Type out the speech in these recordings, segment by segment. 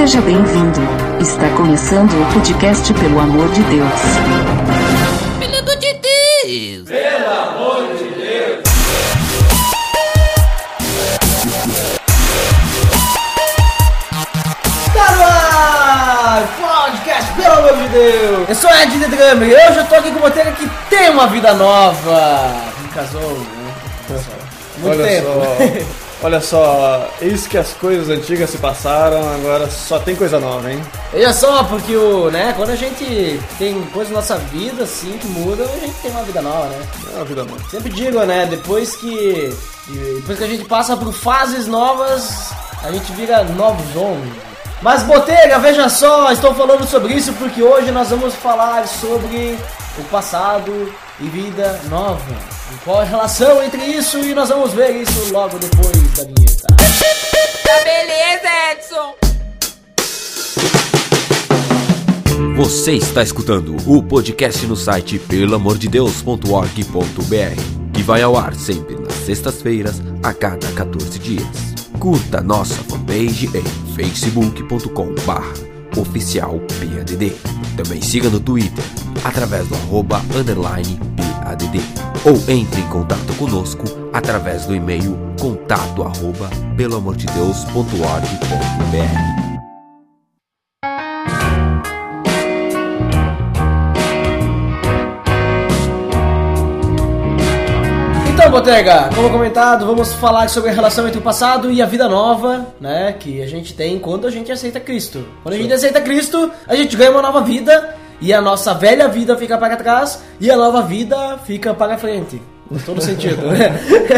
Seja bem-vindo. Está começando o podcast Pelo Amor de Deus. Pelo amor de Deus! Pelo amor de Deus! Tá no ar! Podcast, pelo amor de Deus! Eu sou Ed The Drummer e hoje eu tô aqui com uma Botega que tem uma vida nova. Me casou, né? Muito olha tempo. Só, olha só, eis que as coisas antigas se passaram, agora só tem coisa nova, hein? Olha só, porque o, né, quando a gente tem coisa na nossa vida assim que muda, a gente tem uma vida nova, né? É uma vida nova. Sempre digo, né, depois que depois que a gente passa por fases novas, a gente vira novos homens. Mas Botega, veja só, estou falando sobre isso porque hoje nós vamos falar sobre o passado e vida nova. E qual a relação entre isso e nós vamos ver isso logo depois da vinheta. Tá beleza, Edson! Você está escutando o podcast no site pelamordedeus.org.br, que vai ao ar sempre nas sextas-feiras, a cada 14 dias. Curta nossa fanpage em facebook.com.br oficial PADD. Também siga no Twitter, através do arroba underline PADD. Ou entre em contato conosco através do e-mail contato arroba. Então, Botega, como comentado, vamos falar sobre a relação entre o passado e a vida nova, né? Que a gente tem quando a gente aceita Cristo. Quando a gente aceita Cristo, a gente ganha uma nova vida e a nossa velha vida fica para trás e a nova vida fica para frente. Em todo sentido, né?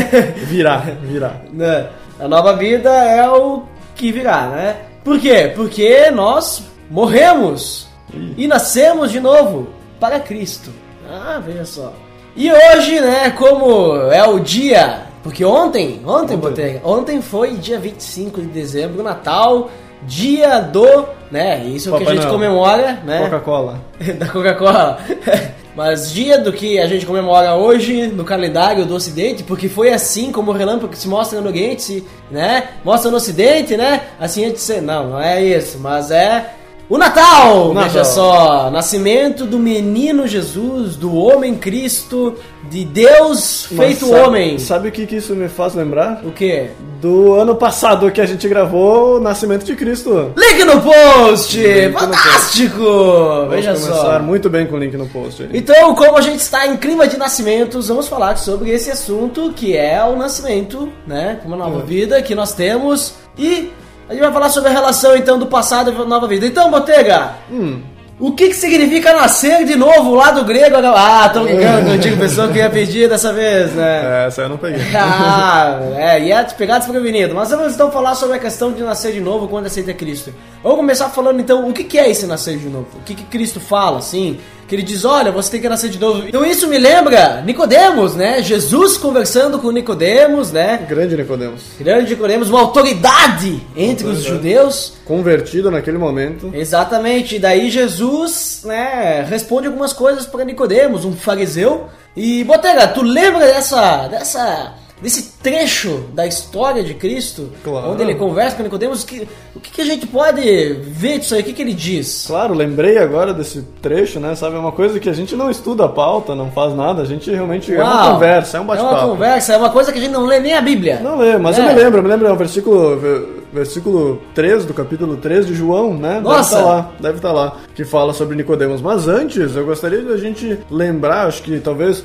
Virar, virar. Né? A nova vida é o que virá, né? Por quê? Porque nós morremos e nascemos de novo para Cristo. Ah, veja só. E hoje, né, como é o dia. Porque ontem, ontem, Botega, ontem foi dia 25 de dezembro, Natal, dia do. né? Isso o que a Papai gente comemora, né? Coca-Cola. da Coca-Cola. Mas dia do que a gente comemora hoje no calendário do Ocidente, porque foi assim como o relâmpago se mostra no Oriente, né? Mostra no Ocidente, né? Assim a gente se... Não, não é isso, mas é o Natal! O Natal. Veja só, nascimento do menino Jesus, do homem Cristo, de Deus Mas feito sabe- homem. Sabe o que, que isso me faz lembrar? O quê? Do ano passado que a gente gravou o Nascimento de Cristo. Link no post! Link no post. Fantástico! Vamos Veja começar só. muito bem com o link no post. aí. Então, como a gente está em clima de nascimentos, vamos falar sobre esse assunto que é o nascimento, né? Uma nova Uhum. vida que nós temos e a gente vai falar sobre a relação então do passado e da nova vida. Então, Botega, Hum, o que, que significa nascer de novo lá do grego? Ah, tô brincando contigo, pessoa que ia pedir dessa vez, né? é, essa eu não peguei. Ah, é, ia te pegar desprevenido. Mas vamos então falar sobre a questão de nascer de novo quando aceita Cristo. Vamos começar falando então o que que é esse nascer de novo. O que, que Cristo fala, assim? Que ele diz, olha, você tem que nascer de novo. Então isso me lembra Nicodemos, né? Jesus conversando com Nicodemos, né? Grande Nicodemos. Grande Nicodemos, uma autoridade entre os Autoridade. judeus. Convertido naquele momento. Exatamente. E daí Jesus, né, responde algumas coisas para Nicodemos, um fariseu. E Botega, tu lembra dessa dessa desse trecho da história de Cristo, Claro. onde ele conversa com Nicodemos, que, o que, que a gente pode ver disso aí? O que, que ele diz? Claro, lembrei agora desse trecho, né? Sabe, é uma coisa que a gente não estuda a pauta, não faz nada, a gente realmente é uma Uau! conversa, é um É uma bate-papo. conversa, é uma coisa que a gente não lê nem a Bíblia. Não lembro, mas É. eu me lembro, eu me lembro, é o versículo, ver- versículo 3 do capítulo 3 de João, né? Nossa! Deve estar lá, deve estar lá, que fala sobre Nicodemos. Mas antes, eu gostaria de a gente lembrar, acho que talvez,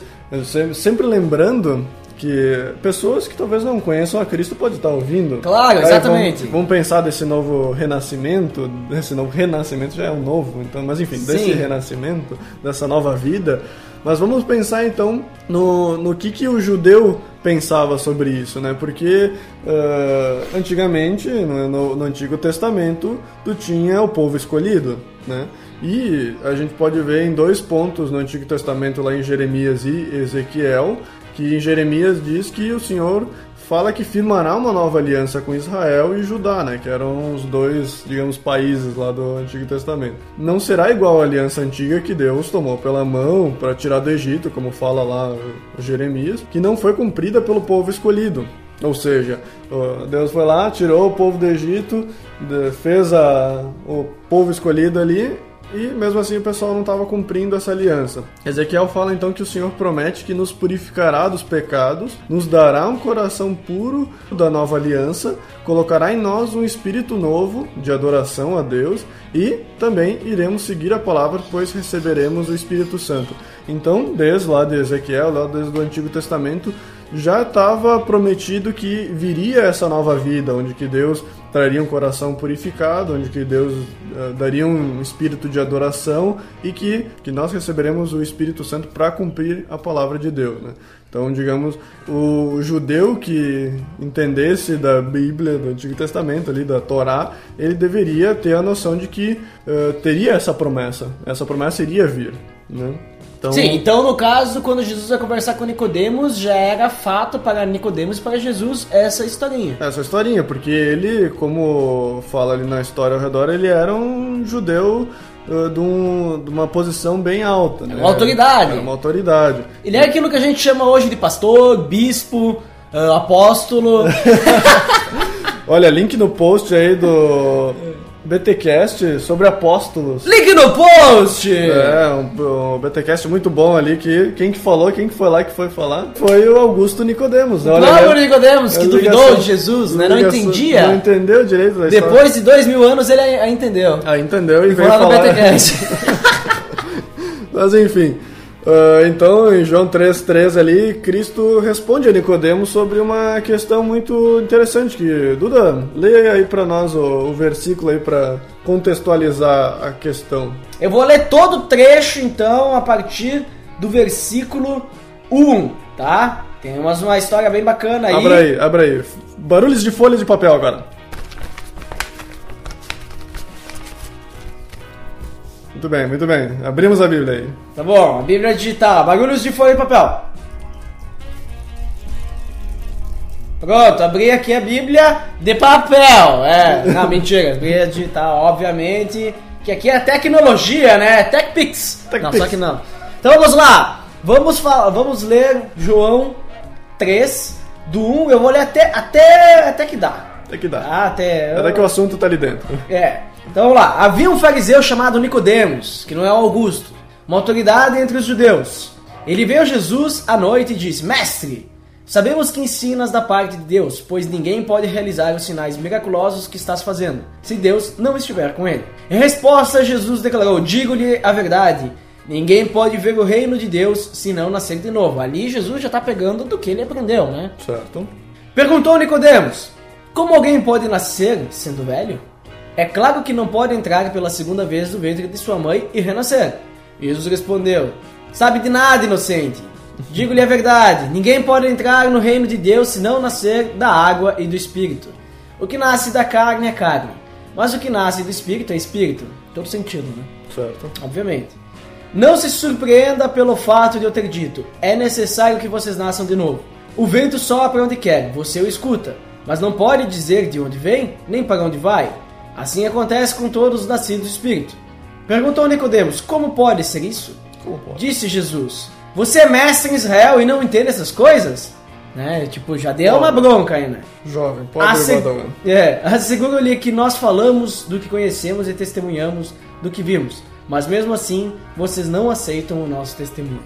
sempre lembrando que pessoas que talvez não conheçam a Cristo podem estar ouvindo. Claro, exatamente. Vamos, pensar desse novo renascimento, desse novo renascimento já é um novo, então, mas enfim, desse Sim. renascimento, dessa nova vida. Mas vamos pensar então no, no que, que o judeu pensava sobre isso, né? Porque ah, antigamente, no, no- no Antigo Testamento, tu tinha o povo escolhido, né? E a gente pode ver em dois pontos no Antigo Testamento, lá em Jeremias e Ezequiel, que em Jeremias diz que o Senhor fala que firmará uma nova aliança com Israel e Judá, né, que eram os dois, digamos, países lá do Antigo Testamento. Não será igual a aliança antiga que Deus tomou pela mão para tirar do Egito, como fala lá Jeremias, que não foi cumprida pelo povo escolhido. Ou seja, Deus foi lá, tirou o povo do Egito, fez a, o povo escolhido ali e mesmo assim o pessoal não estava cumprindo essa aliança. Ezequiel fala então que o Senhor promete que nos purificará dos pecados, nos dará um coração puro da nova aliança, colocará em nós um espírito novo de adoração a Deus e também iremos seguir a palavra, pois receberemos o Espírito Santo. Então, desde lá de Ezequiel, lá desde o Antigo Testamento, já estava prometido que viria essa nova vida, onde que Deus traria um coração purificado, onde que Deus eh, daria um espírito de adoração e que, que nós receberemos o Espírito Santo para cumprir a palavra de Deus. Né? Então, digamos, o judeu que entendesse da Bíblia, do Antigo Testamento, ali da Torá, ele deveria ter a noção de que eh, teria essa promessa, essa promessa iria vir. Né? Então, Sim, então no caso, quando Jesus vai conversar com Nicodemos, já era fato para Nicodemos e para Jesus essa historinha. Essa historinha, porque ele, como fala ali na história ao redor, ele era um judeu uh, de, um- de uma posição bem alta. Né? uma autoridade. Era uma autoridade. Ele é aquilo que a gente chama hoje de pastor, bispo, ah, apóstolo. Olha, link no post aí do BTcast sobre apóstolos. Link no post! É, um, um BTcast muito bom ali, que quem que falou, quem que foi lá que foi falar, foi o Augusto Nicodemos. Olha, Próprio né? Nicodemos, que duvidou ligação- de Jesus, né? Não ligação- entendia. Não entendeu direito da história. Depois de dois mil anos ele a- a entendeu. Ah, entendeu e Foi veio lá no falar... BTCast. Mas enfim, ah, então em João 3,13 ali, Cristo responde a Nicodemos sobre uma questão muito interessante que, Duda, leia aí pra nós o, o versículo aí pra contextualizar a questão. Eu vou ler todo o trecho, então, a partir do versículo 1, tá? Tem umas, uma história bem bacana aí. Abra aí, abra aí. Barulhos de folha de papel agora. Muito bem, muito bem. Abrimos a Bíblia aí. Tá bom, a Bíblia digital, bagulhos de folha e papel. Pronto, abri aqui a Bíblia de papel. É, não, mentira, Bíblia digital, obviamente. Que aqui é tecnologia, né? TechPix. Não, TechPix. só que não. Então vamos lá. Vamos, falar, vamos ler João 3, do 1. Eu vou ler até, até, até que dá. Tem que dar. Ah, até. Até que o assunto tá ali dentro. É. Então vamos lá. Havia um fariseu chamado Nicodemos, que não é o Augusto, uma autoridade entre os judeus. Ele veio a Jesus à noite e disse: Mestre, sabemos que ensinas da parte de Deus, pois ninguém pode realizar os sinais miraculosos que estás fazendo, se Deus não estiver com ele. Em resposta, Jesus declarou: Digo-lhe a verdade. Ninguém pode ver o reino de Deus se não nascer de novo. Ali Jesus já está pegando do que ele aprendeu, né? Certo? Perguntou Nicodemos: Como alguém pode nascer sendo velho? É claro que não pode entrar pela segunda vez no ventre de sua mãe e renascer. Jesus respondeu: Sabe de nada, inocente. Digo-lhe a verdade: ninguém pode entrar no reino de Deus se não nascer da água e do espírito. O que nasce da carne é carne, mas o que nasce do espírito é espírito. Todo sentido, né? Certo. obviamente. Não se surpreenda pelo fato de eu ter dito: é necessário que vocês nasçam de novo. O vento sopra onde quer, você o escuta, mas não pode dizer de onde vem, nem para onde vai. Assim acontece com todos os nascidos do Espírito. Perguntou Nicodemos: Como pode ser isso? Pode? Disse Jesus: Você é mestre em Israel e não entende essas coisas? Né? Tipo, já deu uma bronca aí, né? Jovem, pode Asseg- é, Asseguro-lhe que nós falamos do que conhecemos e testemunhamos do que vimos, mas mesmo assim vocês não aceitam o nosso testemunho.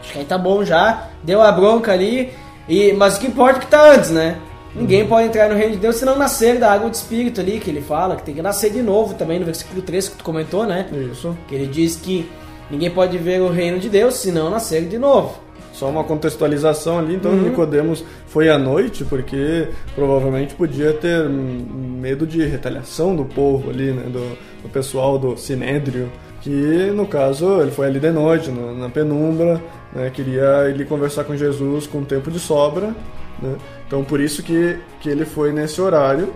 Acho que aí tá bom já, deu a bronca ali, e, mas o que importa é que tá antes, né? Ninguém pode entrar no reino de Deus se não nascer da água do Espírito ali, que ele fala, que tem que nascer de novo também, no versículo 3 que tu comentou, né? Isso. Que ele diz que ninguém pode ver o reino de Deus se não nascer de novo. Só uma contextualização ali, então Uhum. Nicodemos foi à noite porque provavelmente podia ter medo de retaliação do povo ali, né, do, do pessoal do Sinédrio, que no caso ele foi ali de noite, na, na penumbra, né, queria ele conversar com Jesus com tempo de sobra, né, então por isso que, que ele foi nesse horário.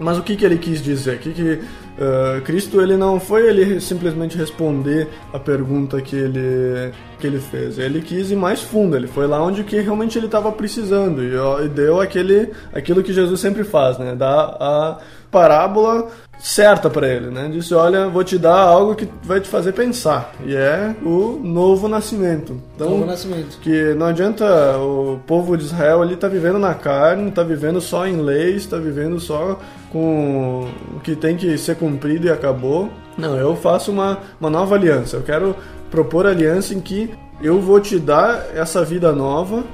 Mas o que, que ele quis dizer? Que, que ah, Cristo ele não foi ele simplesmente responder a pergunta que ele, que ele fez. Ele quis ir mais fundo. Ele foi lá onde que realmente ele estava precisando e, e deu aquele aquilo que Jesus sempre faz, né? Dá a, parábola certa para ele, né? Disse, olha, vou te dar algo que vai te fazer pensar, e é o novo nascimento. Então, Novo nascimento. que não adianta o povo de Israel ali tá vivendo na carne, tá vivendo só em leis, tá vivendo só com o que tem que ser cumprido e acabou. Não, eu faço uma, uma nova aliança. Eu quero propor aliança em que eu vou te dar essa vida nova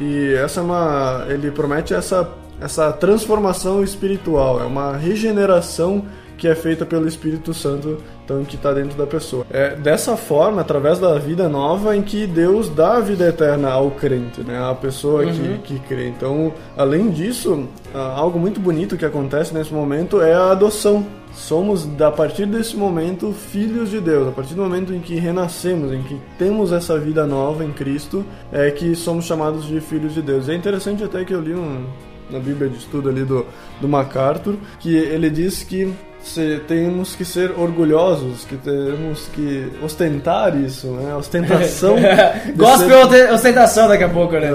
e essa é uma ele promete essa essa transformação espiritual, é uma regeneração que é feita pelo Espírito Santo, então que está dentro da pessoa. É dessa forma, através da vida nova, em que Deus dá a vida eterna ao crente, né, à pessoa que, que crê. Então, além disso, algo muito bonito que acontece nesse momento é a adoção. Somos, a partir desse momento, filhos de Deus. A partir do momento em que renascemos, em que temos essa vida nova em Cristo, é que somos chamados de filhos de Deus. É interessante até que eu li um, na Bíblia de estudo ali do, do MacArthur, que ele diz que se, temos que ser orgulhosos, que temos que ostentar isso, né? Ostentação. de Gospel ser- ostentação daqui a pouco, né?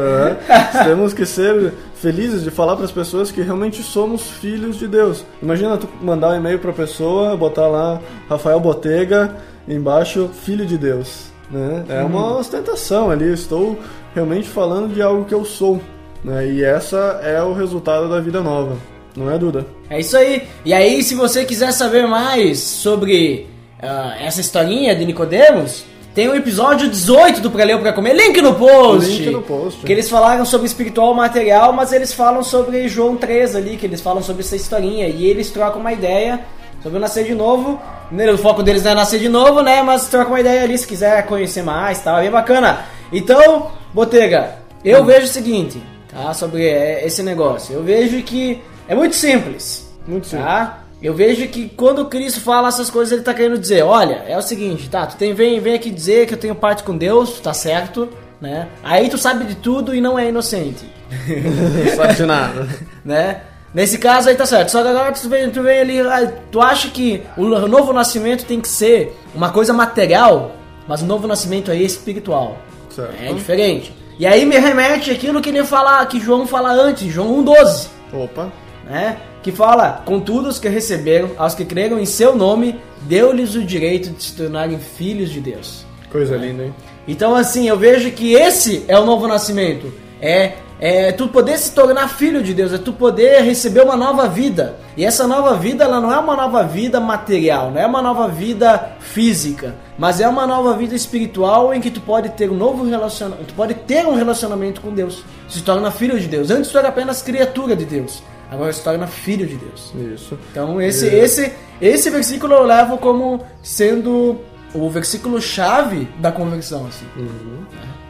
é, temos que ser felizes de falar para as pessoas que realmente somos filhos de Deus. Imagina tu mandar um e-mail para a pessoa, botar lá Rafael Botega, embaixo filho de Deus, né? É uma ostentação ali, estou realmente falando de algo que eu sou, né? E essa é o resultado da vida nova. Não é, Duda? É isso aí. E aí, se você quiser saber mais sobre ah, essa historinha de Nicodemos, tem o episódio 18 do Pra Ler ou Pra Comer, link no post. Link no post. Que eles falaram sobre espiritual material, mas eles falam sobre João 3 ali, que eles falam sobre essa historinha. E eles trocam uma ideia sobre o nascer de novo. O foco deles não é nascer de novo, né? Mas trocam uma ideia ali se quiser conhecer mais tal. É bem bacana. Então, Botega, eu vejo o seguinte, tá? Sobre é, esse negócio. Eu vejo que é muito simples. Muito simples. Tá? Eu vejo que quando Cristo fala essas coisas, ele tá querendo dizer, olha, é o seguinte, tá, tu tem, vem, vem aqui dizer que eu tenho parte com Deus, tá certo, né? Aí tu sabe de tudo e não é inocente, Não sabe de nada. né? Nesse caso aí tá certo. Só que agora tu vem, tu vem ali, ah, tu acha que o novo nascimento tem que ser uma coisa material, mas o novo nascimento aí é espiritual. Certo. É diferente. E aí me remete aquilo que ele fala, que João fala antes, João 1,12 Opa. né? Que fala, contudo, os que receberam, aos que creram em seu nome, deu-lhes o direito de se tornarem filhos de Deus. Coisa linda, hein? Então, assim, eu vejo que esse é o novo nascimento. É, é tu poder se tornar filho de Deus, é tu poder receber uma nova vida. E essa nova vida, ela não é uma nova vida material, não é uma nova vida física, mas é uma nova vida espiritual em que tu pode ter um novo relacionamento, tu pode ter um relacionamento com Deus. Se torna filho de Deus. Antes tu era apenas criatura de Deus. Agora se torna filho de Deus. Isso. Então esse, esse, esse versículo eu levo como sendo o versículo chave da conversão. Assim.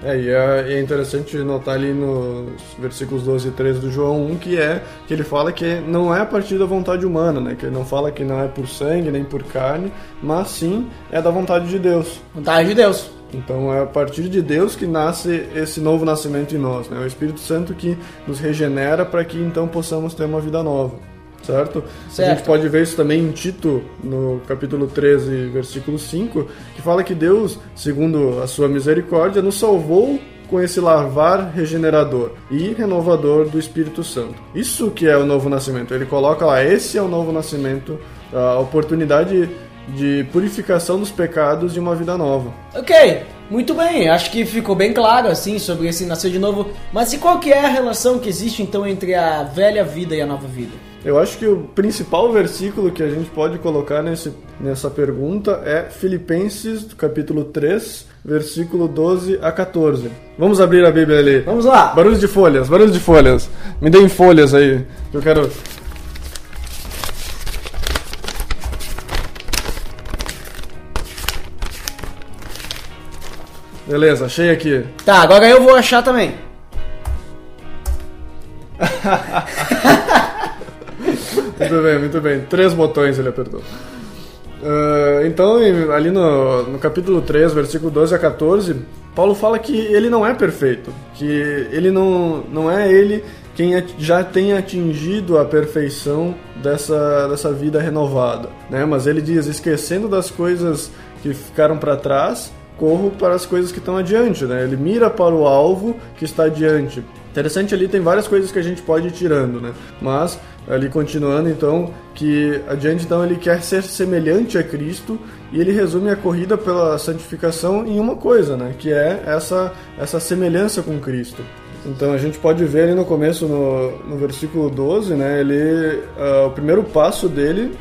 É, e é, é interessante notar ali nos versículos 12 e 13 do João 1 que é que ele fala que não é a partir da vontade humana, né? Que ele não fala que não é por sangue nem por carne, mas sim é da vontade de Deus. Vontade de Deus. Então é a partir de Deus que nasce esse novo nascimento em nós, né? O Espírito Santo que nos regenera para que então possamos ter uma vida nova, certo? Certo. A gente pode ver isso também em Tito, no capítulo 13, versículo 5, que fala que Deus, segundo a sua misericórdia, nos salvou com esse lavar regenerador e renovador do Espírito Santo. Isso que é o novo nascimento. Ele coloca lá, esse é o novo nascimento, a oportunidade de purificação dos pecados de uma vida nova. Ok, muito bem. Acho que ficou bem claro assim sobre esse nascer de novo. Mas e qual que é a relação que existe então entre a velha vida e a nova vida? Eu acho que o principal versículo que a gente pode colocar nesse, nessa pergunta é Filipenses, capítulo 3, versículo 12 a 14. Vamos abrir a Bíblia ali. Vamos lá. Barulho de folhas, barulho de folhas. Me deem folhas aí, que eu quero. Beleza, achei aqui. Tá, agora eu vou achar também. Muito bem, muito bem. Três botões ele apertou. Ah, então, ali no, no capítulo 3, versículo 12 a 14, Paulo fala que ele não é perfeito, que ele não, não é ele quem já tem atingido a perfeição dessa, dessa vida renovada, né? Mas ele diz, esquecendo das coisas que ficaram para trás, corro para as coisas que estão adiante, né? Ele mira para o alvo que está adiante. Interessante ali, tem várias coisas que a gente pode ir tirando, né? Mas ali continuando então, que adiante então ele quer ser semelhante a Cristo e ele resume a corrida pela santificação em uma coisa, né? Que é essa, essa semelhança com Cristo. Então a gente pode ver ali no começo, no, no versículo 12, né? Ele, uh, o primeiro passo dele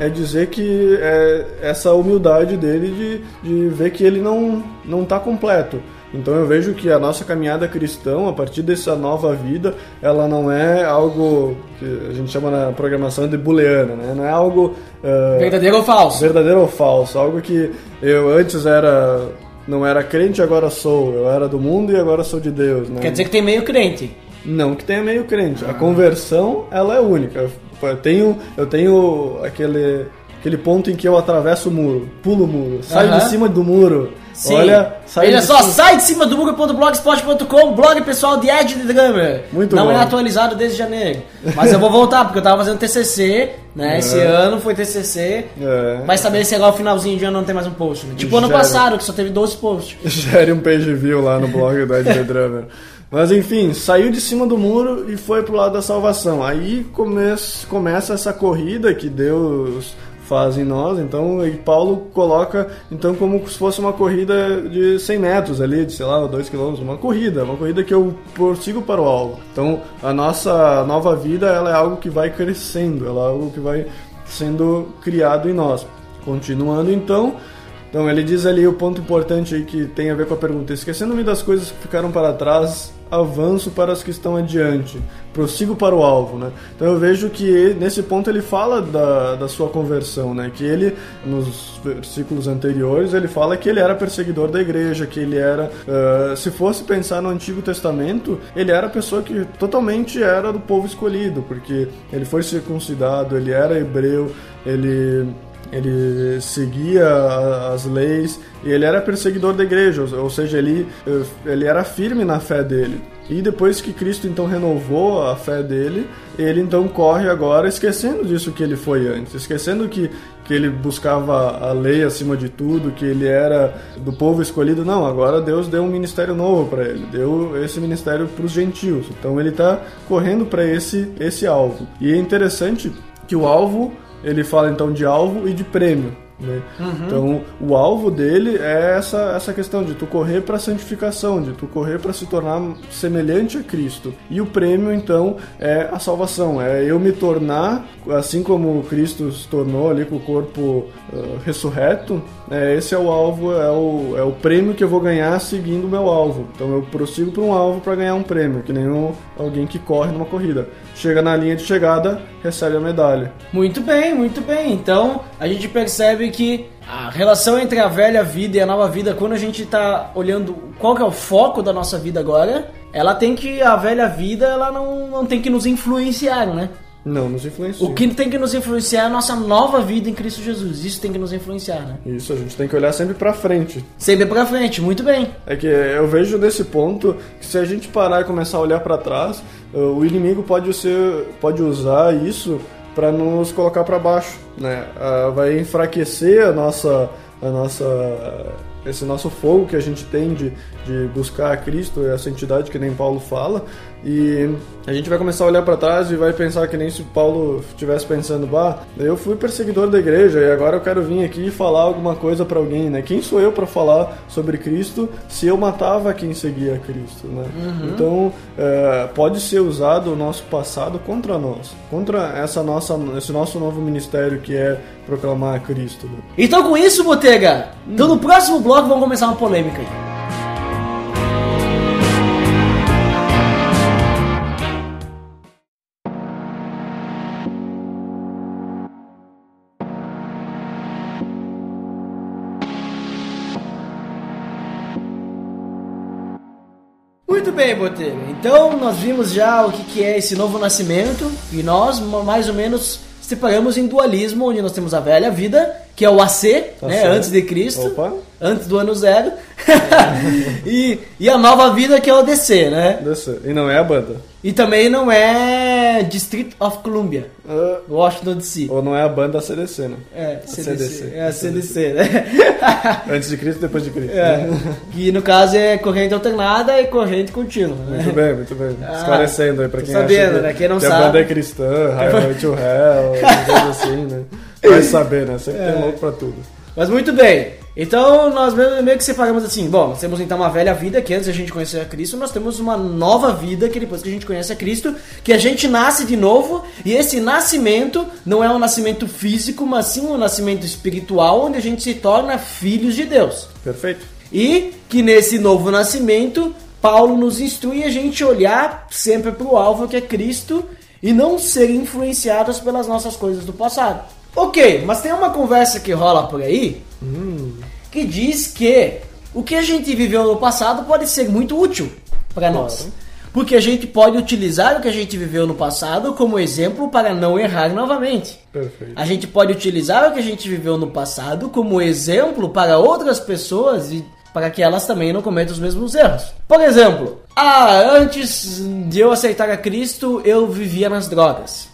é dizer que é essa humildade dele de, de ver que ele não não está completo. Então eu vejo que a nossa caminhada cristã, a partir dessa nova vida, ela não é algo que a gente chama na programação de booleana, né? Não é algo uh, Verdadeiro ou falso? verdadeiro ou falso, algo que eu antes era não era crente, agora sou, eu era do mundo e agora sou de Deus, né? Quer dizer que tem meio crente. Não que tenha meio crente. A conversão, ela é única. Eu tenho, eu tenho aquele, aquele ponto em que eu atravesso o muro, pulo o muro, saio Aham. de cima do muro. Sim. Olha, Veja de só, cima- sai de cima do muro.blogspot.com, blog pessoal de Ed de Drummer. Muito Não bom. é atualizado desde janeiro. Mas eu vou voltar, porque eu tava fazendo TCC, né? Esse ano foi TCC. É. Vai saber se agora o finalzinho de ano não tem mais um post, né? Tipo ano Gera. passado, que só teve 12 posts. Gere um page view lá no blog do Ed The Drummer. Mas enfim, saiu de cima do muro e foi pro lado da salvação. Aí come começa essa corrida que Deus faz em nós. Então, Paulo coloca então como se fosse uma corrida de 100 metros ali, de sei lá, 2 km, uma corrida, uma corrida que eu prossigo para o alvo. Então, a nossa nova vida, ela é algo que vai crescendo, ela é algo que vai sendo criado em nós. Continuando então, então ele diz ali o ponto importante aí que tem a ver com a pergunta: esquecendo-me das coisas que ficaram para trás, avanço para as que estão adiante, prossigo para o alvo, né? Então eu vejo que nesse ponto ele fala da, da sua conversão, né? Que ele nos versículos anteriores ele fala que ele era perseguidor da igreja, que ele era, ah, se fosse pensar no Antigo Testamento, ele era a pessoa que totalmente era do povo escolhido, porque ele foi circuncidado, ele era hebreu, ele ele seguia as leis e ele era perseguidor da igreja, ou- ou seja, ele, eh, ele era firme na fé dele. E depois que Cristo então renovou a fé dele, ele então corre agora esquecendo disso que ele foi antes, esquecendo que, que ele buscava a lei acima de tudo, que ele era do povo escolhido. Não, agora Deus deu um ministério novo para ele, deu esse ministério para os gentios. Então ele está correndo para esse, esse alvo. E é interessante que o alvo ele fala então de alvo e de prêmio. Né? Então, o alvo dele é essa, essa questão de tu correr para a santificação, de tu correr para se tornar semelhante a Cristo. E o prêmio, então, é a salvação, é eu me tornar, assim como Cristo se tornou ali com o corpo ah, ressurreto, é, esse é o alvo, é o, é o prêmio que eu vou ganhar seguindo o meu alvo. Então, eu prossigo para um alvo para ganhar um prêmio, que nem um- alguém que corre numa corrida. Chega na linha de chegada, recebe a medalha. Muito bem, muito bem. Então a gente percebe que a relação entre a velha vida e a nova vida, quando a gente tá olhando qual que é o foco da nossa vida agora, ela tem que. A velha vida ela não, não tem que nos influenciar, né? Não nos influencia. O que tem que nos influenciar é a nossa nova vida em Cristo Jesus. Isso tem que nos influenciar, né? Isso, a gente tem que olhar sempre pra frente. Sempre pra frente, muito bem. É que eu vejo nesse ponto que se a gente parar e começar a olhar pra trás, eh, o inimigo pode ser, pode usar isso pra nos colocar pra baixo, né? Ah, Vai enfraquecer a nossa, a nossa, esse nosso fogo que a gente tem de, de buscar a Cristo, essa entidade que nem Paulo fala, e a gente vai começar a olhar pra trás e vai pensar que nem se Paulo estivesse pensando, bah, eu fui perseguidor da igreja e agora eu quero vir aqui e falar alguma coisa pra alguém, né? Quem sou eu pra falar sobre Cristo se eu matava quem seguia Cristo, né? Então é, pode ser usado o nosso passado contra nós, contra essa nossa, esse nosso novo ministério que é proclamar Cristo. né? Então com isso, Botega, então no próximo bloco vamos começar uma polêmica aí. Bem, Botega. Então nós vimos já o que, que é esse novo nascimento e nós ma- mais ou menos separamos em dualismo, onde nós temos a velha vida, que é o AC, Tá né, certo. antes de Cristo, Opa. antes do ano zero, e, e a nova vida que é o DC, né? Desse- E não é a banda. E também não é District of Columbia, Ah, Washington DC. ou não é a banda CDC, né? É, A CDC. CDC. É a CDC, né? Antes de Cristo e depois de Cristo. É, que no caso é corrente alternada e corrente contínua, né? Muito bem, muito bem. Ah, Esclarecendo aí pra quem sabendo, acha que, né? Quem não que a sabe. banda é cristã, Highway to Hell, coisa assim, né? Vai saber, né? Sempre É. tem louco pra tudo. Mas muito bem. Então nós meio que separamos assim, bom, nós temos então uma velha vida que antes a gente conhecer a Cristo, nós temos uma nova vida que depois que a gente conhece a Cristo, que a gente nasce de novo, e esse nascimento não é um nascimento físico, mas sim um nascimento espiritual, onde a gente se torna filhos de Deus. Perfeito? E que nesse novo nascimento, Paulo nos instrui a gente olhar sempre para o alvo que é Cristo e não ser influenciados pelas nossas coisas do passado. Ok, mas tem uma conversa que rola por aí que diz que o que a gente viveu no passado pode ser muito útil para nós. Porque a gente pode utilizar o que a gente viveu no passado como exemplo para não errar novamente. Perfeito. A gente pode utilizar o que a gente viveu no passado como exemplo para outras pessoas e para que elas também não cometam os mesmos erros. Por exemplo, ah, antes de eu aceitar a Cristo, eu vivia nas drogas.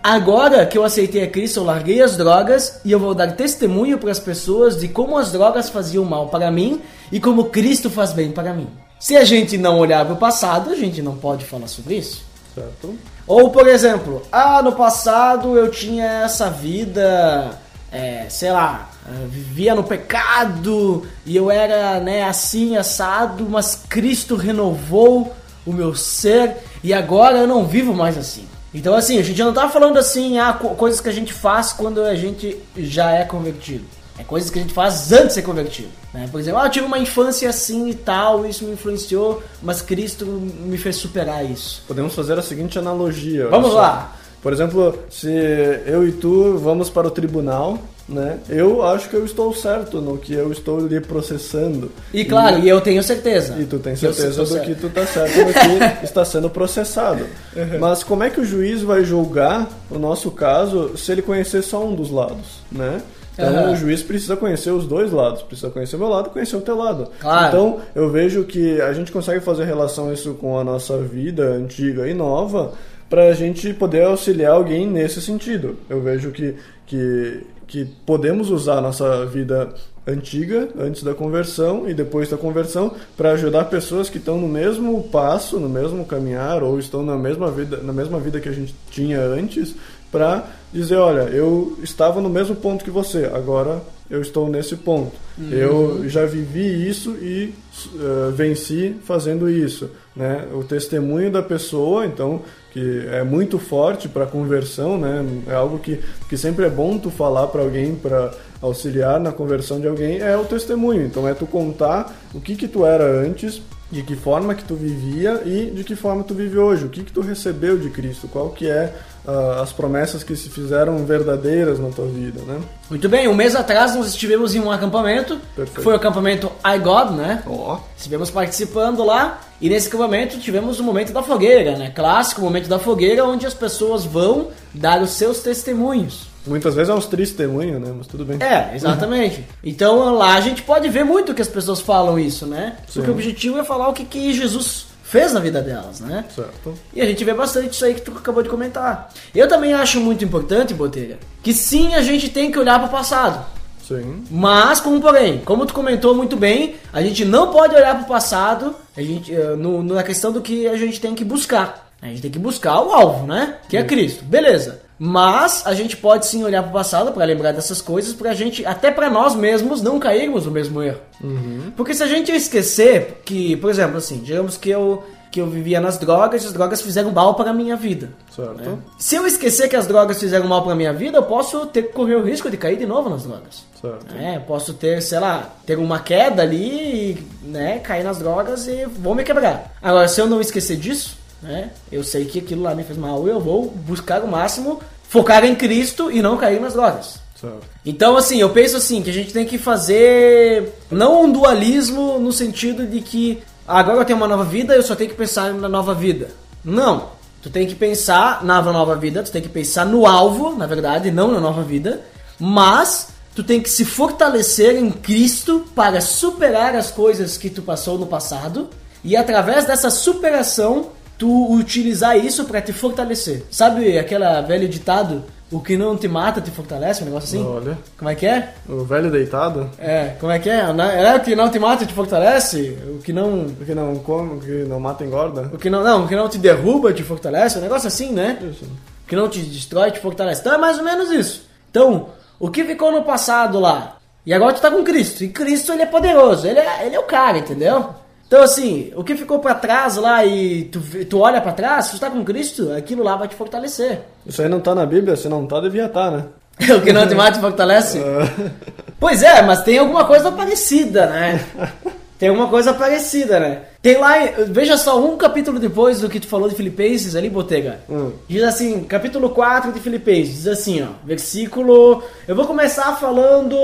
Agora que eu aceitei a Cristo, eu larguei as drogas e eu vou dar testemunho para as pessoas de como as drogas faziam mal para mim e como Cristo faz bem para mim. Se a gente não olhar para o passado, a gente não pode falar sobre isso. Certo? Ou, por exemplo, ah, no passado eu tinha essa vida, é, sei lá, vivia no pecado e eu era né, assim, assado, mas Cristo renovou o meu ser e agora eu não vivo mais assim. Então, assim, a gente não tá falando assim, ah, co- coisas que a gente faz quando a gente já é convertido. É coisas que a gente faz antes de ser convertido. Né? Por exemplo, ah, eu tive uma infância assim e tal, isso me influenciou, mas Cristo me fez superar isso. Podemos fazer a seguinte analogia. Vamos só. Por exemplo, se eu e tu vamos para o tribunal, né? Eu acho que eu estou certo no que eu estou lhe processando. E claro, e eu tenho certeza. E tu tem certeza do que tu tá certo no que está sendo processado. Mas como é que o juiz vai julgar o nosso caso se ele conhecer só um dos lados, né? Então Aham. o juiz precisa conhecer os dois lados, precisa conhecer o meu lado conhecer o teu lado. Claro. Então eu vejo que a gente consegue fazer relação isso com a nossa vida antiga e nova para a gente poder auxiliar alguém nesse sentido. Eu vejo que, que, que podemos usar a nossa vida antiga, antes da conversão e depois da conversão, para ajudar pessoas que estão no mesmo passo, no mesmo caminhar ou estão na mesma vida, na mesma vida que a gente tinha antes, para dizer, olha, eu estava no mesmo ponto que você, agora eu estou nesse ponto. Eu já vivi isso e eh, venci fazendo isso, né? O testemunho da pessoa, então, que é muito forte para conversão, né? É algo que, que sempre é bom tu falar para alguém para auxiliar na conversão de alguém é o testemunho. Então é tu contar o que que tu era antes, de que forma que tu vivia e de que forma tu vive hoje, o que que tu recebeu de Cristo, qual que é ah, as promessas que se fizeram verdadeiras na tua vida, né? Muito bem, um mês atrás nós estivemos em um acampamento, Perfeito. que foi o acampamento I God, né? Ó, Estivemos participando lá e nesse acampamento tivemos o momento da fogueira, né? Clássico momento da fogueira, onde as pessoas vão dar os seus testemunhos. muitas vezes é uns testemunhos, né? Mas tudo bem. É, exatamente. Então lá a gente pode ver muito que as pessoas falam isso, né? Porque o objetivo é falar o que, que Jesus fez na vida delas, né? Certo. E a gente vê bastante isso aí que tu acabou de comentar. Eu também acho muito importante, Botelha, que sim, a gente tem que olhar para o passado. Sim. Mas, como porém, como tu comentou muito bem, a gente não pode olhar para o passado a gente, eh, no, na questão do que a gente tem que buscar. A gente tem que buscar o alvo, né? Que é Cristo. Beleza. Mas a gente pode sim olhar para o passado para lembrar dessas coisas, pra gente, até para nós mesmos, não cairmos no mesmo erro. Porque se a gente esquecer que, por exemplo, assim, digamos que eu que eu vivia nas drogas, e as drogas fizeram mal para a minha vida. Certo. Se eu esquecer que as drogas fizeram mal para minha vida, eu posso ter que correr o risco de cair de novo nas drogas. Certo. É, posso ter, sei lá, ter uma queda ali, e, né, cair nas drogas e vou me quebrar. Agora, se eu não esquecer disso, né, eu sei que aquilo lá me fez mal, eu vou buscar o máximo, focar em Cristo e não cair nas drogas. Então, assim, eu penso assim, que a gente tem que fazer não um dualismo no sentido de que "Ah, agora eu tenho uma nova vida, eu só tenho que pensar na nova vida. Não. Tu tem que pensar na nova vida, tu tem que pensar no alvo, na verdade, não na nova vida, mas tu tem que se fortalecer em Cristo para superar as coisas que tu passou no passado e através dessa superação tu utilizar isso pra te fortalecer. Sabe aquela velho ditado, o que não te mata te fortalece, um negócio assim? Olha, Como é que é? o velho deitado, É, como é que é? É o que não te mata te fortalece? O que não. o que não come, o que não mata engorda. O que não, não, o que não te derruba te fortalece, um negócio assim, né? Isso. O que não te destrói te fortalece. Então é mais ou menos isso. Então, o que ficou no passado lá? E agora tu tá com Cristo. E Cristo ele é poderoso, ele é, ele é o cara, entendeu? Então assim, o que ficou pra trás lá e tu, tu olha pra trás, se tu tá com Cristo, aquilo lá vai te fortalecer. Isso aí não tá na Bíblia, se não tá, devia estar, né? o que não te mata te fortalece? Pois é, mas tem alguma coisa parecida, né? Tem alguma coisa parecida, né? Tem lá, veja só, um capítulo depois do que tu falou de Filipenses ali, Botega. Hum. Diz assim, capítulo 4 de Filipenses, diz assim, ó, versículo... Eu vou começar falando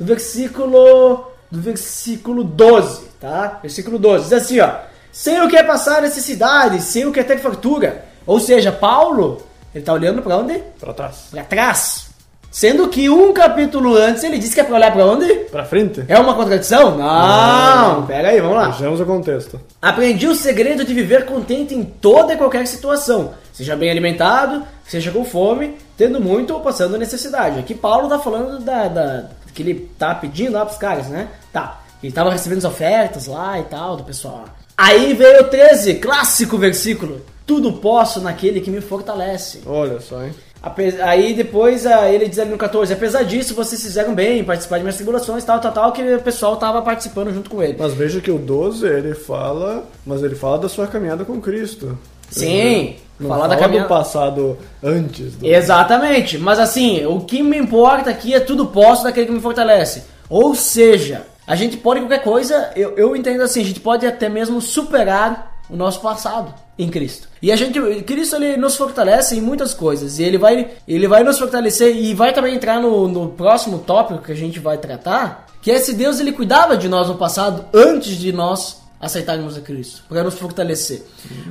do versículo... do versículo 12, tá? Versículo 12, diz assim, ó. Sem o que é passar necessidade, sem o que é ter fartura. Ou seja, Paulo, ele tá olhando pra onde? Pra trás. Pra trás. Sendo que um capítulo antes ele disse que é pra olhar pra onde? Pra frente? É uma contradição? Não! Pega aí, vamos lá. Vejamos o contexto. Aprendi o segredo de viver contente em toda e qualquer situação. Seja bem alimentado, seja com fome, tendo muito ou passando necessidade. Aqui Paulo tá falando da, da- que ele tá pedindo lá pros caras, né? Tá. Ele tava recebendo as ofertas lá e tal, do pessoal. Aí veio o 13, clássico versículo. Tudo posso naquele que me fortalece. Olha só, hein? Ape- Aí depois ah, ele diz ali no 14, apesar disso, vocês fizeram bem em participar de minhas tribulações, tal, tal, tal, que o pessoal tava participando junto com ele. Mas veja que o 12, ele fala, mas ele fala da sua caminhada com Cristo. Sim, Não falar fala da caminhada. do passado antes. Do... Exatamente, mas assim, o que me importa aqui é tudo posso daquele que me fortalece. Ou seja, a gente pode qualquer coisa, eu, eu entendo assim, a gente pode até mesmo superar o nosso passado em Cristo. E a gente, Cristo ele nos fortalece em muitas coisas. E ele vai, ele vai nos fortalecer e vai também entrar no, no próximo tópico que a gente vai tratar, que é se Deus ele cuidava de nós no passado antes de nós aceitarmos a Cristo, para nos fortalecer.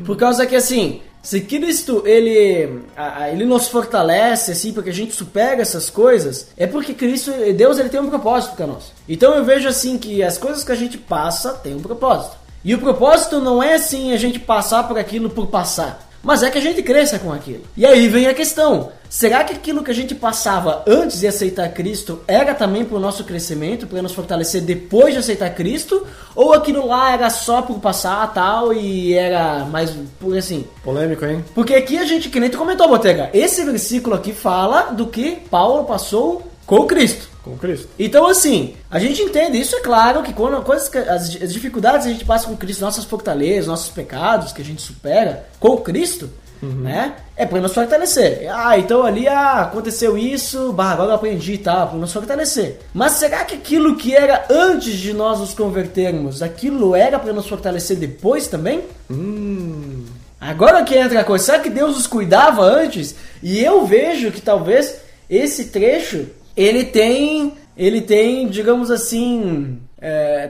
Por causa que assim, se Cristo ele ele nos fortalece assim, porque a gente supera essas coisas, é porque Cristo, Deus ele tem um propósito para nós. Então eu vejo assim que as coisas que a gente passa têm um propósito. E o propósito não é assim a gente passar por aquilo por passar. Mas é que a gente cresça com aquilo. E aí vem a questão: será que aquilo que a gente passava antes de aceitar Cristo era também para o nosso crescimento, para nos fortalecer depois de aceitar Cristo? Ou aquilo lá era só por passar tal e era mais por assim? Polêmico, hein? Porque aqui a gente, que nem tu comentou, Botega, esse versículo aqui fala do que Paulo passou com Cristo. Com Cristo. Então, assim, a gente entende isso, é claro, que quando coisas as, as dificuldades que a gente passa com Cristo, nossas fortalezas, nossos pecados que a gente supera com Cristo, né? É para nos fortalecer. Ah, então ali ah, aconteceu isso, bah, agora eu aprendi e tal, para nos fortalecer. Mas será que aquilo que era antes de nós nos convertermos, aquilo era para nos fortalecer depois também? Hum. Agora que entra a coisa, será que Deus os cuidava antes? E eu vejo que talvez esse trecho ele tem, ele tem, digamos assim, é,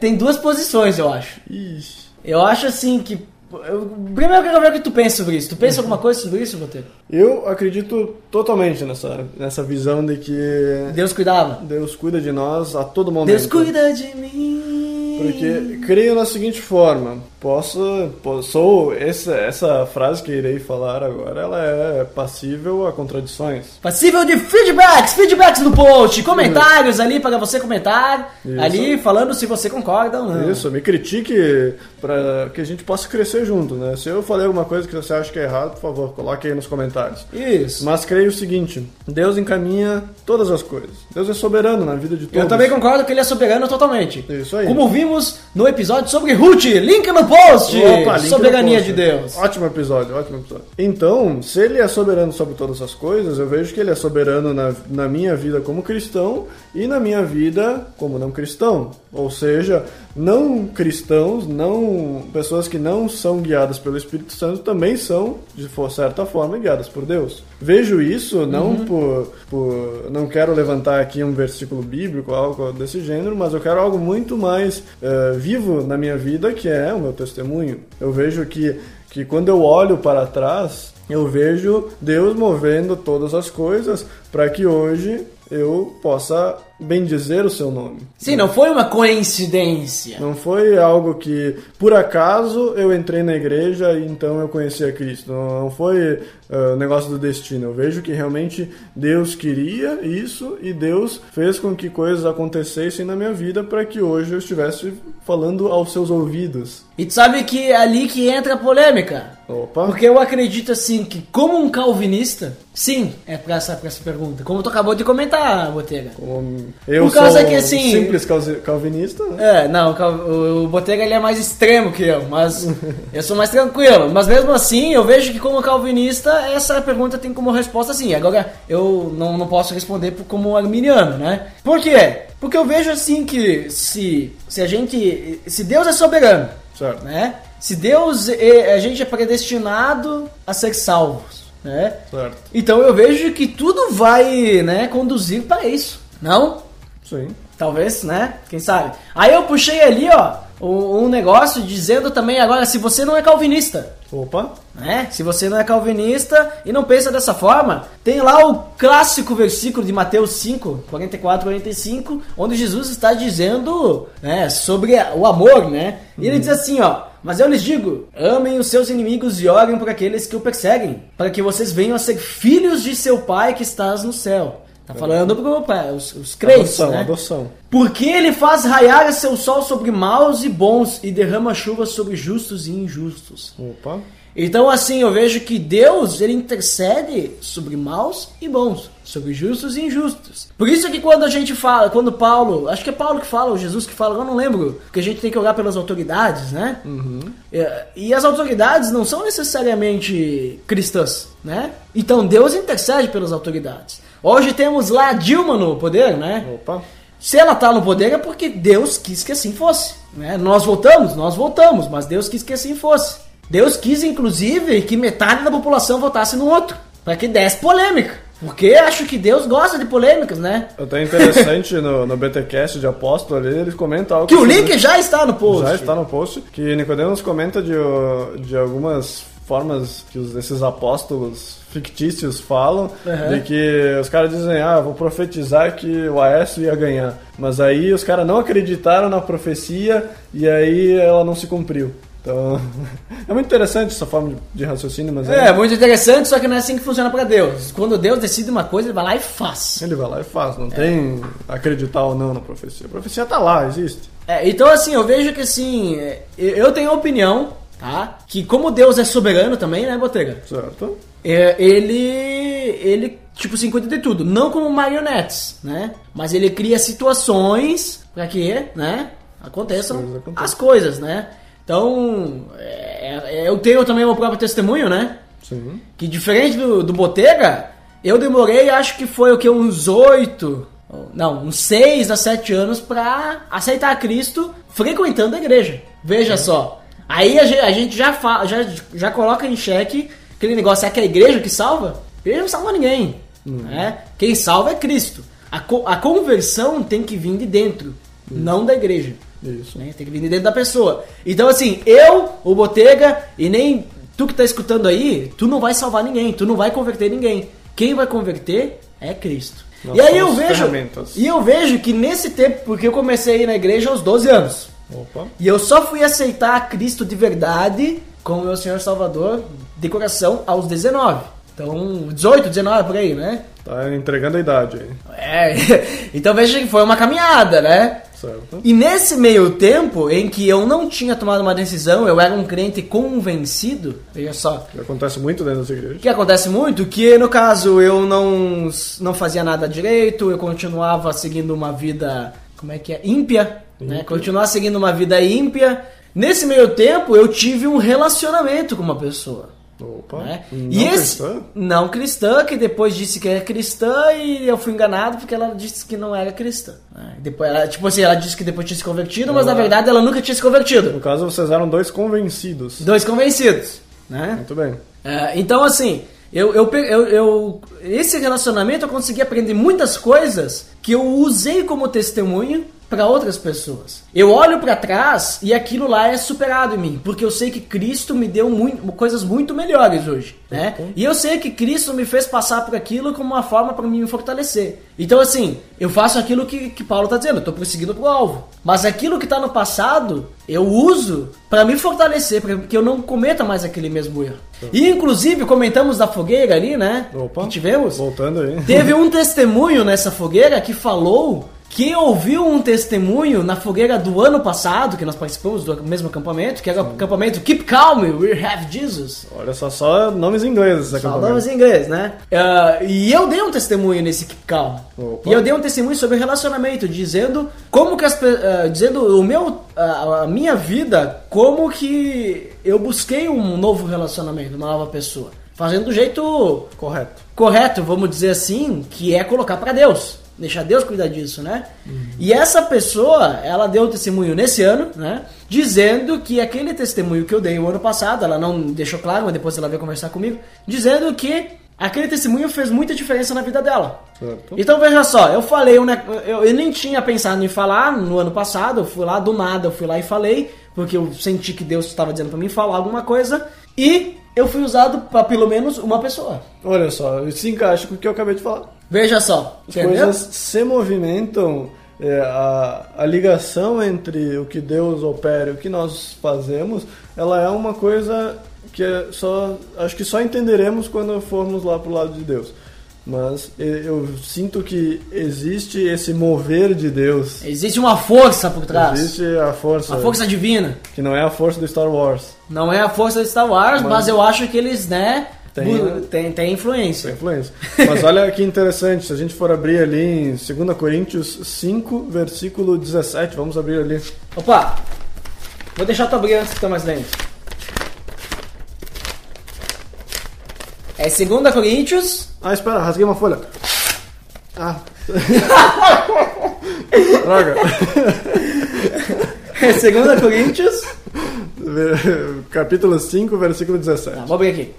tem- duas posições, eu acho. Ixi. Eu acho assim que eu, primeiro eu quero ver o que tu pensa sobre isso. Tu pensa alguma coisa sobre isso, Boteiro? Eu acredito totalmente nessa, nessa visão de que Deus cuidava. Deus cuida de nós a todo momento. Deus cuida de mim. Porque creio na seguinte forma, posso, po- sou essa essa frase que irei falar agora, ela é passível a contradições. Passível de feedbacks, feedbacks no post, comentários ali para você comentar, Isso. ali falando se você concorda ou não. Isso, me critique para que a gente possa crescer junto, né? Se eu falei alguma coisa que você acha que é errado, por favor, coloque aí nos comentários. Isso. Mas creio o seguinte, Deus encaminha todas as coisas. Deus é soberano na vida de todos. Eu também concordo que ele é soberano totalmente. Isso aí. Como vimos no episódio sobre Ruth, link no post. Opa, Soberania post. de Deus. Ótimo episódio, ótimo episódio. Então, se ele é soberano sobre todas as coisas, eu vejo que ele é soberano na, na minha vida como cristão e na minha vida como não cristão. Ou seja, não cristãos, não pessoas que não são guiadas pelo Espírito Santo também são, de certa forma, guiadas por Deus. Vejo isso não Uhum. por, por. Não quero levantar aqui um versículo bíblico, algo desse gênero, mas eu quero algo muito mais eh, vivo na minha vida, que é o meu testemunho. Eu vejo que, que quando eu olho para trás, eu vejo Deus movendo todas as coisas para que hoje eu possa bendizer o seu nome. Sim, não foi uma coincidência. Não foi algo que, por acaso, eu entrei na igreja e então eu conheci a Cristo. Não, não foi uh, negócio do destino. Eu vejo que realmente Deus queria isso e Deus fez com que coisas acontecessem na minha vida para que hoje eu estivesse falando aos seus ouvidos. E tu sabe que é ali que entra a polêmica. Opa! Porque eu acredito assim que, como um calvinista, sim, é pra essa, pra essa pergunta. Como tu acabou de comentar, Botega. Como eu Por causa sou que, assim, simples calvinista, né? É, não, o Botega ele é mais extremo que eu, mas eu sou mais tranquilo. Mas mesmo assim, eu vejo que como calvinista, essa pergunta tem como resposta sim. Agora, eu não, não posso responder como arminiano, né? Por quê? Porque eu vejo assim que se, se a gente. Se Deus é soberano, Certo. né? Se Deus, é, a gente é predestinado a ser salvos, né? Certo. Então eu vejo que tudo vai, né, conduzir para isso. Não? Sim. Talvez, né? Quem sabe? Aí eu puxei ali, ó, um, negócio dizendo também agora, se você não é calvinista, Opa! né? Se você não é calvinista e não pensa dessa forma, tem lá o clássico versículo de Mateus 5, 44, 45, onde Jesus está dizendo, né, sobre o amor, né? E ele diz assim, ó, mas eu lhes digo, amem os seus inimigos e orem por aqueles que o perseguem, para que vocês venham a ser filhos de seu Pai que estás no céu. Tá falando para os, os crentes, adoção, né? adoção. Porque ele faz raiar seu sol sobre maus e bons e derrama chuva sobre justos e injustos. Opa! Então assim, eu vejo que Deus, ele intercede sobre maus e bons, sobre justos e injustos. Por isso que quando a gente fala, quando Paulo, acho que é Paulo que fala, ou Jesus que fala, eu não lembro, que a gente tem que orar pelas autoridades, né? É, E as autoridades não são necessariamente cristãs, né? Então Deus intercede pelas autoridades. Hoje temos lá a Dilma no poder, né? Opa! Se ela tá no poder é porque Deus quis que assim fosse. Né? Nós votamos, nós votamos, mas Deus quis que assim fosse. Deus quis, inclusive, que metade da população votasse no outro. Para que desse polêmica. Porque acho que Deus gosta de polêmicas, né? Até interessante no, no BTcast de apóstolo ali, eles comentam algo Que o sobre- link já está no post. Já está no post. Que Nicodemos comenta de, de algumas formas que os, esses apóstolos fictícios falam, Uhum. de que os caras dizem, ah, vou profetizar que o Aécio ia ganhar. Mas aí os caras não acreditaram na profecia e aí ela não se cumpriu. Então, é muito interessante essa forma de, raciocínio, mas É, muito interessante, só que não é assim que funciona para Deus. Quando Deus decide uma coisa, ele vai lá e faz. ele vai lá e faz, não tem acreditar ou não na profecia. A profecia tá lá, existe. É, então assim, eu vejo que assim, é, eu tenho a opinião, tá? Que como Deus é soberano também, né, Botega? Certo? É, ele, ele, tipo assim, cuida de tudo. Não como marionetes, né? Mas ele cria situações para que, né? Aconteçam As coisas aconteçam. as coisas, né? Então, é, é, eu tenho também meu próprio testemunho, né? Sim. Que diferente do, do Botega, eu demorei, acho que foi o que, uns oito, não, uns seis a sete anos pra aceitar Cristo frequentando a igreja. Veja só. Aí a gente, a gente já, fa, já, já coloca em xeque aquele negócio, é que a igreja que salva? A igreja não salva ninguém. Né? Quem salva é Cristo. A, co- a conversão tem que vir de dentro, não da igreja. Isso. né? Tem que vir de dentro da pessoa. Então, assim, eu, o Botega, e nem tu que tá escutando aí, tu não vai salvar ninguém, tu não vai converter ninguém. Quem vai converter é Cristo. Nós e aí eu vejo. E eu vejo que nesse tempo, porque eu comecei a ir na igreja aos 12 anos. Opa. E eu só fui aceitar Cristo de verdade como meu Senhor Salvador de coração aos 19. Então, 18, 19 por aí, né? Tá entregando a idade aí. É, então veja que foi uma caminhada, né? Certo? E nesse meio tempo em que eu não tinha tomado uma decisão, eu era um crente convencido, veja só, Que acontece muito dentro das igrejas. o que acontece muito, que no caso eu não, não fazia nada direito, eu continuava seguindo uma vida, como é que é, ímpia, né? Continuava seguindo uma vida ímpia. Nesse meio tempo eu tive um relacionamento com uma pessoa. Opa. né? Não e esse cristã? não cristã que depois disse que era cristã e eu fui enganado porque ela disse que não era cristã. né? Depois ela, tipo assim, ela disse que depois tinha se convertido, mas na verdade ela nunca tinha se convertido. No caso, vocês eram dois convencidos. Dois convencidos, né? Muito bem. É, então assim, eu, eu, eu, eu- esse relacionamento eu consegui aprender muitas coisas que eu usei como testemunho para outras pessoas. Eu olho para trás e aquilo lá é superado em mim, porque eu sei que Cristo me deu muito, coisas muito melhores hoje, né? E eu sei que Cristo me fez passar por aquilo como uma forma para me fortalecer. Então assim, eu faço aquilo que, que Paulo tá dizendo, eu tô prosseguindo pro alvo. Mas aquilo que tá no passado, eu uso para me fortalecer, para que eu não cometa mais aquele mesmo erro. E inclusive comentamos da fogueira ali, né? Opa. Que tivemos. Voltando aí. Teve um testemunho nessa fogueira que falou que ouviu um testemunho na fogueira do ano passado, que nós participamos do mesmo acampamento, que era o acampamento Keep Calm, We Have Jesus. Olha só, só nomes ingleses. esse Só nomes em inglês, né? Ah, e eu dei um testemunho nesse Keep Calm. Opa. E eu dei um testemunho sobre relacionamento, dizendo como que as ah, dizendo o meu a, a minha vida, como que eu busquei um novo relacionamento, uma nova pessoa, fazendo do jeito Correto. correto, vamos dizer assim, que é colocar pra Deus. Deixar Deus cuidar disso, né? E essa pessoa, ela deu testemunho nesse ano, né? Dizendo que aquele testemunho que eu dei o ano passado, ela não deixou claro, mas depois ela veio conversar comigo, dizendo que aquele testemunho fez muita diferença na vida dela. Certo. Então veja só, eu falei, eu, eu nem tinha pensado em falar no ano passado, eu fui lá do nada, eu fui lá e falei, porque eu senti que Deus estava dizendo pra mim falar alguma coisa, e eu fui usado pra pelo menos uma pessoa. Olha só, isso se encaixa com o que eu acabei de falar. Veja só, As entendeu? coisas se movimentam, é, a, a ligação entre o que Deus opera e o que nós fazemos, ela é uma coisa que é só, acho que só entenderemos quando formos lá pro lado de Deus. Mas eu sinto que existe esse mover de Deus. Existe uma força por trás. Existe a força, A força divina. que não é a força do Star Wars. Não é a força de Star Wars, mas, Mas- eu acho que eles, né, Tem, né? tem, tem Tem influência. influência. Mas olha que interessante, se a gente for abrir ali em 2 Coríntios 5, versículo 17, vamos abrir ali. Opa! Vou deixar tu abrir antes que tá mais lento. É 2 Coríntios. Ah, espera, rasguei uma folha. Ah. Droga. É 2 Coríntios. Capítulo 5, versículo 17. Tá, vou abrir aqui.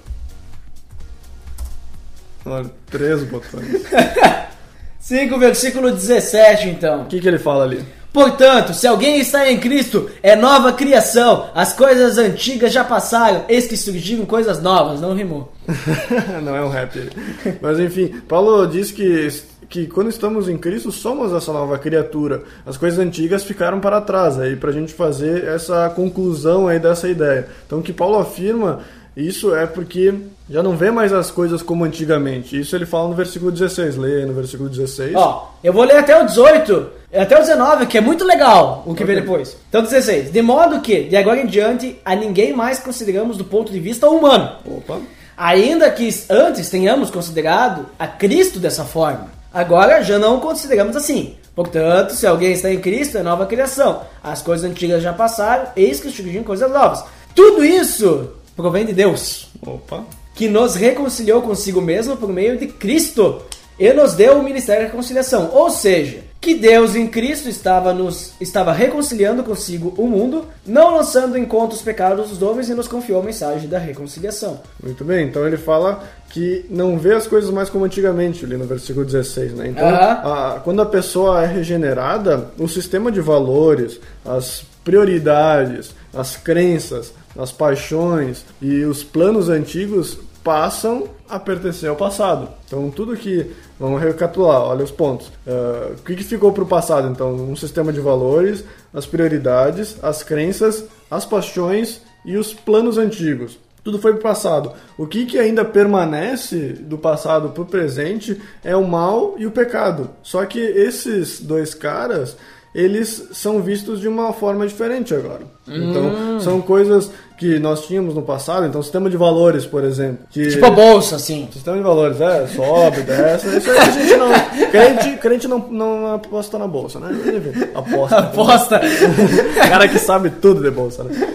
Olha, três botões. 5, versículo 17, então. O que, que ele fala ali? Portanto, se alguém está em Cristo, é nova criação. As coisas antigas já passaram, eis que surgiram coisas novas. Não rimou. Não é um rap. Mas enfim, Paulo diz que, que quando estamos em Cristo somos essa nova criatura. As coisas antigas ficaram para trás. Aí pra gente fazer essa conclusão aí dessa ideia. Então o que Paulo afirma isso é porque já não vê mais as coisas como antigamente. Isso ele fala no versículo 16. Leia aí no versículo 16. Ó, eu vou ler até o 18, até o 19, que é muito legal o que vem depois. Então, 16. De modo que, de agora em diante, a ninguém mais consideramos do ponto de vista humano. Opa. Ainda que antes tenhamos considerado a Cristo dessa forma, agora já não o consideramos assim. Portanto, se alguém está em Cristo, é nova criação. As coisas antigas já passaram, eis que surgiram coisas novas. Tudo isso provém de Deus, Opa. que nos reconciliou consigo mesmo por meio de Cristo e nos deu o ministério da reconciliação. Ou seja, que Deus em Cristo estava nos estava reconciliando consigo o mundo, não lançando em conta os pecados dos homens e nos confiou a mensagem da reconciliação. Muito bem, então ele fala que não vê as coisas mais como antigamente, ali no versículo 16, né? Então, Aham. a- quando a pessoa é regenerada, o sistema de valores, as prioridades, as crenças, as paixões e os planos antigos passam a pertencer ao passado. Então, tudo que. Vamos recapitular, olha os pontos. Ah, o que, que ficou para o passado? Então, um sistema de valores, as prioridades, as crenças, as paixões e os planos antigos. Tudo foi pro passado. O que, que ainda permanece do passado pro presente é o mal e o pecado. Só que esses dois caras, eles são vistos de uma forma diferente agora. Então, são coisas que nós tínhamos no passado. Então, sistema de valores, por exemplo. Que... Tipo a bolsa, assim. Sistema de valores, é, sobe, desce, isso aí a gente não. Crente, crente não, não aposta na bolsa, né? Enfim, aposta. Aposta. cara que sabe tudo de bolsa, né?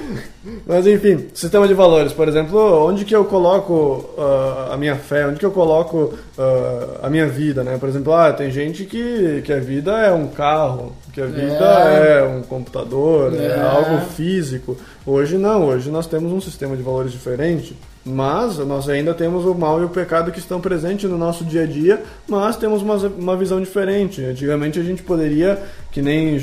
Mas enfim, sistema de valores, por exemplo, onde que eu coloco ah, a minha fé, onde que eu coloco ah, a minha vida, né? Por exemplo, ah, tem gente que, que a vida é um carro, que a vida é, um computador, é. É. algo físico. Hoje não, hoje nós temos um sistema de valores diferente. Mas nós ainda temos o mal e o pecado que estão presentes no nosso dia a dia, mas temos uma, uma visão diferente. Antigamente a gente poderia, que nem,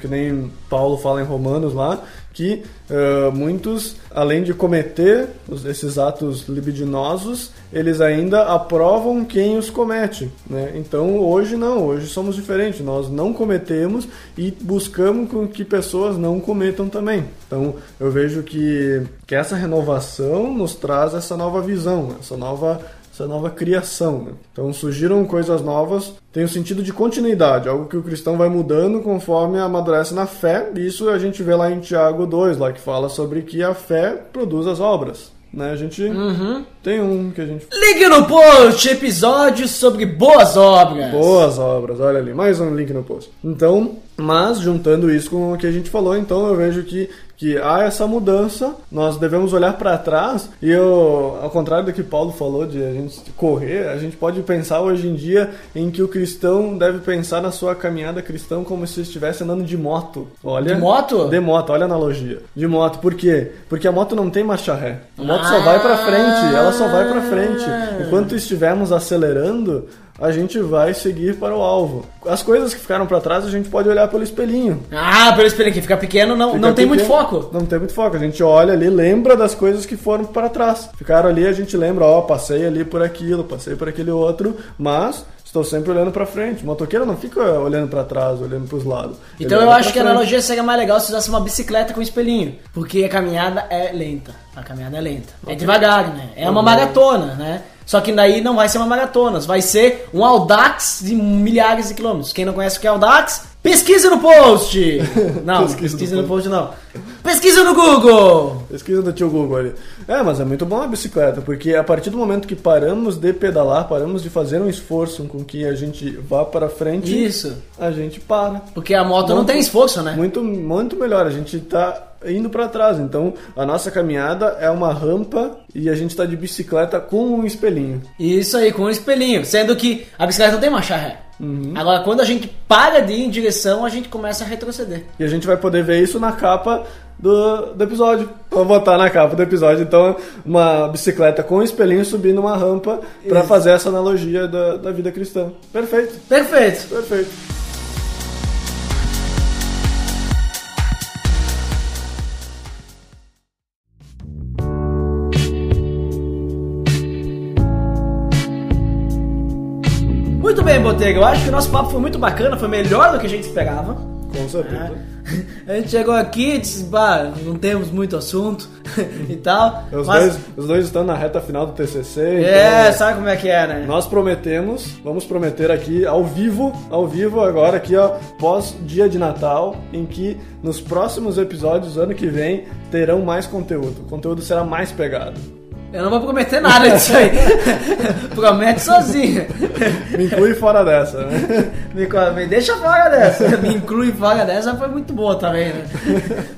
que nem Paulo fala em Romanos lá, que uh, muitos, além de cometer esses atos libidinosos, eles ainda aprovam quem os comete. Né? Então hoje não, hoje somos diferentes. Nós não cometemos e buscamos que pessoas não cometam também. Então eu vejo que, que essa renovação nos traz essa nova visão, essa nova essa nova criação. Né? Então surgiram coisas novas, tem o sentido de continuidade, algo que o cristão vai mudando conforme amadurece na fé. Isso a gente vê lá em Tiago 2, lá que fala sobre que a fé produz as obras. Né? A gente Uhum. tem um que a gente. Link no post, episódio sobre boas obras. Boas obras, olha ali, mais um link no post. Então, mas juntando isso com o que a gente falou, então eu vejo que, que há essa mudança, nós devemos olhar para trás e eu, ao contrário do que Paulo falou de a gente correr, a gente pode pensar hoje em dia em que o cristão deve pensar na sua caminhada cristã como se estivesse andando de moto. Olha, De moto? De moto, olha a analogia. De moto, por quê? Porque a moto não tem marcha ré. A moto só Ah. vai para frente, ela só vai para frente. Enquanto estivermos acelerando, a gente vai seguir para o alvo. As coisas que ficaram para trás, a gente pode olhar pelo espelhinho. Ah, pelo espelho aqui, fica pequeno, não, Fica não tem muito pequeno, foco. Não tem muito foco. A gente olha ali, lembra das coisas que foram para trás. Ficaram ali, a gente lembra, ó, passei ali por aquilo, passei por aquele outro, mas estou sempre olhando para frente. O motoqueiro não fica olhando para trás, olhando para os lados. Então eu acho que a analogia seria mais legal se usasse uma bicicleta com espelhinho. Porque a caminhada é lenta. A caminhada é lenta. É devagar, né? É uma maratona, né? Só que daí não vai ser uma maratona, vai ser um Audax de milhares de quilômetros. Quem não conhece o que é Audax, pesquisa no post! Não, Pesquisa pesquisa, no no post não. Pesquisa no Google! Pesquisa do tio Google ali. É, mas é muito bom a bicicleta, porque a partir do momento que paramos de pedalar, paramos de fazer um esforço com que a gente vá para frente, Isso. a gente para. Porque a moto não Muito- tem esforço, né? Muito, muito melhor. A gente tá indo para trás. Então, a nossa caminhada é uma rampa e a gente tá de bicicleta com um espelhinho. Isso aí, com um espelhinho. Sendo que a bicicleta não tem marcha ré. Uhum. Agora, quando a gente para de ir em direção, a gente começa a retroceder. E a gente vai poder ver isso na capa do, do episódio. Vou botar na capa do episódio, então, uma bicicleta com um espelhinho subindo uma rampa para fazer essa analogia da, da vida cristã. Perfeito, Perfeito. perfeito. Botega. Eu acho que o nosso papo foi muito bacana, foi melhor do que a gente esperava. Com certeza. A gente chegou aqui e disse, bah, não temos muito assunto e tal. Os, mas, dois, os dois estão na reta final do TCC. é, então- sabe como é que é, né? Nós prometemos, vamos prometer aqui ao vivo, ao vivo agora aqui ó, pós dia de Natal, em que nos próximos episódios ano que vem terão mais conteúdo. O conteúdo será mais pegado. Eu não vou prometer nada disso aí. Promete sozinho. Me inclui fora dessa, né? Me, me deixa fora dessa. Me inclui fora dessa foi muito boa também, né?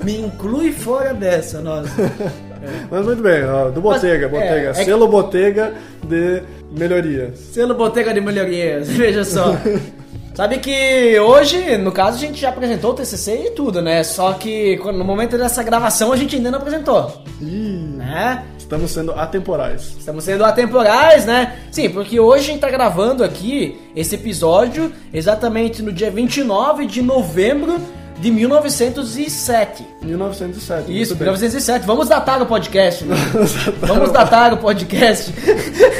Me inclui fora dessa, nossa. Mas muito bem, ó, do Botega, Mas, é, Botega, é que- selo Botega de melhorias. Selo Botega de Melhorias, veja só. Sabe que hoje, no caso, a gente já apresentou o TCC e tudo, né? Só que no momento dessa gravação a gente ainda não apresentou, Ih, né? estamos sendo atemporais. Estamos sendo atemporais, né? Sim, porque hoje a gente tá gravando aqui esse episódio exatamente no dia 29 de novembro de 1907. 1907. Isso, muito bem. 1907. Vamos datar o podcast, né? Vamos datar o podcast.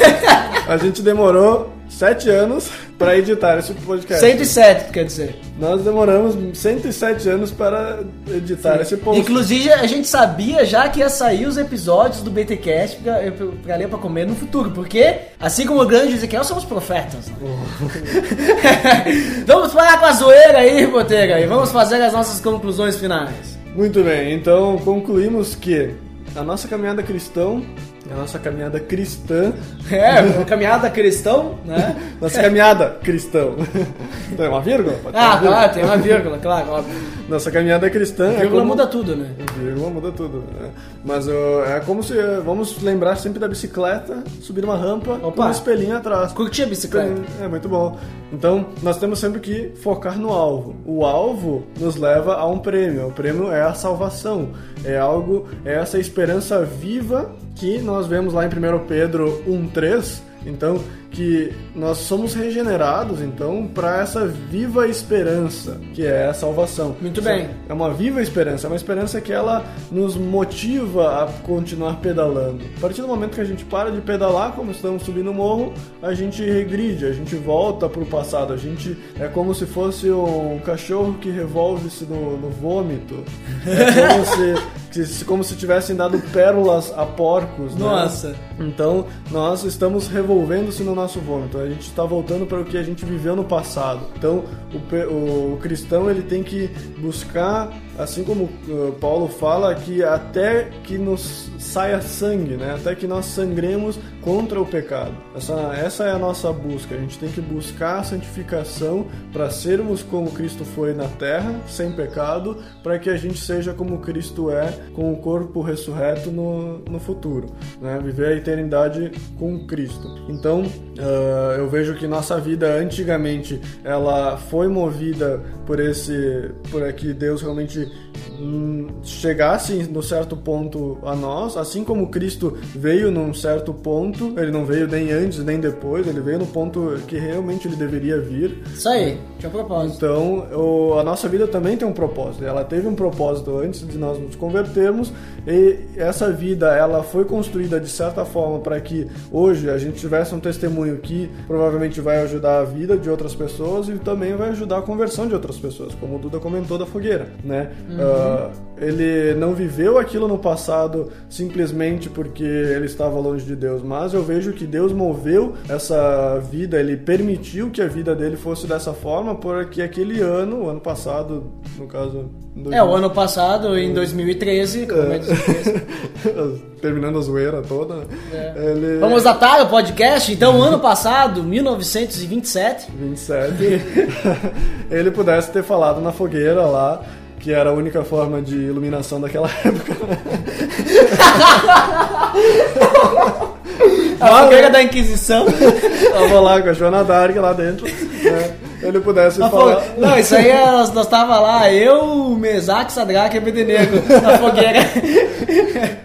A gente demorou sete anos para editar esse podcast. 107, quer dizer. Nós demoramos 107 anos para editar esse post. Inclusive, a gente sabia já que ia sair os episódios do BTcast pra, pra ler pra comer no futuro, porque, assim como o grande Ezequiel, somos profetas. né? vamos parar com a zoeira aí, Botega, e vamos fazer as nossas conclusões finais. Muito bem, então concluímos que a nossa caminhada cristã, a nossa caminhada cristã, É, uma caminhada cristão, né? nossa caminhada cristão. Tem uma vírgula? Pode uma Ah, vírgula? claro, tem uma vírgula, claro, óbvio. Nossa caminhada cristã é Vírgula como... muda tudo, né? Vírgula muda tudo. né? Mas ó, é como se. Vamos lembrar sempre da bicicleta, subir uma rampa Opa. com um espelhinho atrás. Curti a bicicleta. É muito bom. Então, nós temos sempre que focar no alvo. O alvo nos leva a um prêmio. O prêmio é a salvação. É algo, é essa esperança viva que nós vemos lá em 1 Pedro 1,3, então, que nós somos regenerados, então, para essa viva esperança, que é a salvação. Muito bem. É uma viva esperança, é uma esperança que ela nos motiva a continuar pedalando. A partir do momento que a gente para de pedalar, como estamos subindo o morro, a gente regride, a gente volta para o passado, a gente é como se fosse um cachorro que revolve-se no, no vômito. É como se, como se tivessem dado pérolas a porcos. né? Nossa. Então, nós estamos revolvendo-se no nosso vômito. A gente está voltando para o que a gente viveu no passado. Então, o, o cristão ele tem que buscar, assim como uh, Paulo fala, que até que nos saia sangue, né? Até que nós sangremos contra o pecado. Essa, essa é a nossa busca. A gente tem que buscar a santificação para sermos como Cristo foi na terra, sem pecado, para que a gente seja como Cristo é, com o corpo ressurreto no, no futuro, né? Viver a eternidade com Cristo. Então, ah, eu vejo que nossa vida antigamente ela foi movida por esse, por que Deus realmente hum, chegasse no certo ponto a nós, assim como Cristo veio num certo ponto, ele não veio nem antes nem depois, ele veio no ponto que realmente ele deveria vir. Isso aí, tinha propósito. Então, o- a nossa vida também tem um propósito. Ela teve um propósito antes de nós nos convertermos e essa vida ela foi construída de certa forma para que hoje a gente tivesse um testemunho que provavelmente vai ajudar a vida de outras pessoas e também vai ajudar a conversão de outras pessoas, como o Duda comentou da fogueira, né? Ah, ele não viveu aquilo no passado simplesmente porque ele estava longe de Deus, mas eu vejo que Deus moveu essa vida, ele permitiu que a vida dele fosse dessa forma, porque aquele ano, o ano passado, no caso. É, o ano passado, em 2013, como é 2013. Terminando a zoeira toda. É. Ele... Vamos datar o podcast? Então, ano passado, 1927. 27. ele pudesse ter falado na fogueira lá, que era a única forma de iluminação daquela época. A fogueira da Inquisição. Tava lá com a Joana Dark lá dentro. né? Ele pudesse A falar. fo- Não, isso aí é- nós, nós tava lá, eu, o Mesaque, Sadraque e Abednego na fogueira.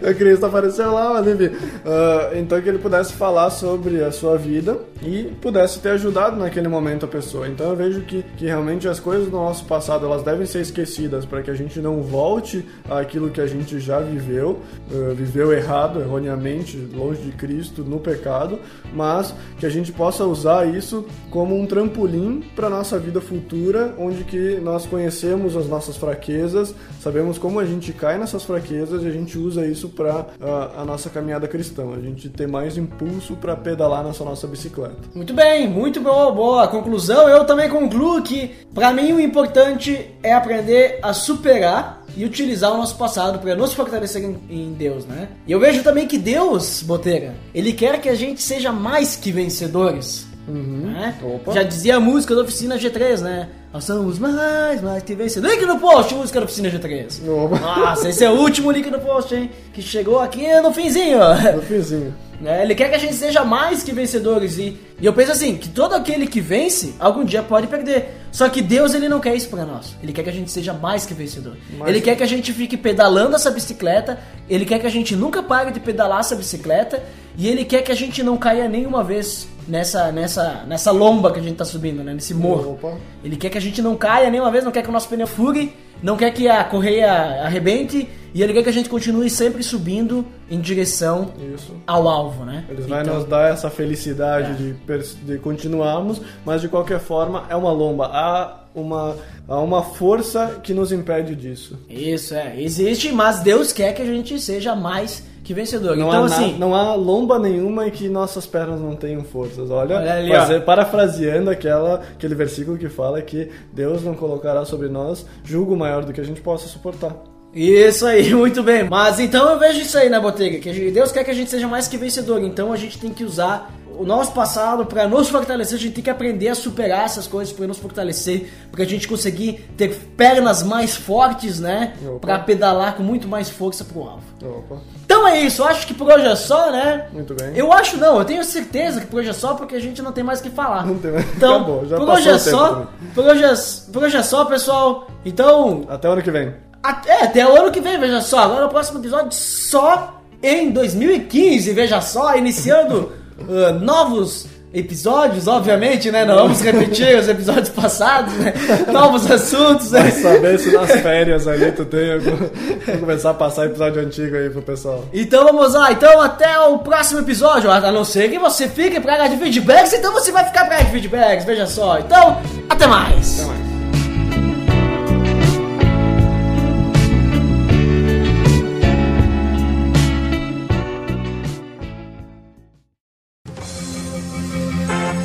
O Cristo apareceu lá, mas enfim. Ah, então que ele pudesse falar sobre a sua vida e pudesse ter ajudado naquele momento a pessoa. Então eu vejo que, que realmente as coisas do nosso passado elas devem ser esquecidas para que a gente não volte àquilo que a gente já viveu, ah, viveu errado, erroneamente, longe de Cristo, no pecado, mas que a gente possa usar isso como um trampolim para nossa vida futura, onde que nós conhecemos as nossas fraquezas, sabemos como a gente cai nessas fraquezas e a gente usa isso para a, a nossa caminhada cristã, a gente ter mais impulso para pedalar nessa nossa bicicleta. Muito bem, muito boa, boa conclusão. Eu também concluo que, pra mim, o importante é aprender a superar e utilizar o nosso passado para nos fortalecer em Deus, né? E eu vejo também que Deus, Boteira, ele quer que a gente seja mais que vencedores. Né? Opa. Já dizia a música da Oficina G3, né? Nós somos mais, mais que vencedores. Link no post, música da Oficina G3. Opa. Nossa, esse é o último link no post, hein? Que chegou aqui no finzinho. No finzinho. Né? Ele quer que a gente seja mais que vencedores e, e eu penso assim, que todo aquele que vence, algum dia pode perder. Só que Deus, ele não quer isso pra nós. Ele quer que a gente seja mais que vencedor. Mais ele que- quer que a gente fique pedalando essa bicicleta, ele quer que a gente nunca pare de pedalar essa bicicleta e ele quer que a gente não caia nenhuma vez nessa nessa nessa lomba que a gente tá subindo, né, nesse morro. Opa. Ele quer que a gente não caia nenhuma vez, não quer que o nosso pneu fure, não quer que a correia arrebente e ele quer que a gente continue sempre subindo em direção Isso. ao alvo, né? Eles vão Então, nos dar essa felicidade É. de, de continuarmos, mas de qualquer forma é uma lomba. Há uma, há uma força que nos impede disso. Isso, é. Existe, mas Deus quer que a gente seja mais que vencedor. Não, então, há na- assim, não há lomba nenhuma em que nossas pernas não tenham forças. Olha, Olha ali, fazer- parafraseando aquela, aquele versículo que fala que Deus não colocará sobre nós julgo maior do que a gente possa suportar. Isso aí, muito bem. Mas então eu vejo isso aí, né, Botega? Que Deus quer que a gente seja mais que vencedor. Então a gente tem que usar o nosso passado para nos fortalecer. A gente tem que aprender a superar essas coisas para nos fortalecer, para a gente conseguir ter pernas mais fortes, né? Para pedalar com muito mais força pro alvo. Opa, Então é isso, acho que por hoje é só, né? muito bem. Eu acho não, eu tenho certeza que por hoje é só porque a gente não tem mais o que falar. Não tem mais- Então, acabou, já por hoje é o só. também. Por hoje é, por hoje é só, pessoal. Então, Até o ano que vem. até, até o ano que vem, veja só. Agora no próximo episódio só em 2015, veja só, iniciando uh, novos episódios, obviamente, né? Não vamos repetir os episódios passados, né? Novos assuntos, né? Vai saber se nas férias ali tu tem algum... Vou começar a passar episódio antigo aí pro pessoal. Então vamos lá, então até o próximo episódio, a não ser que você fique pra área de feedbacks, então você vai ficar pra área de feedbacks, veja só. Então, até mais! Até mais.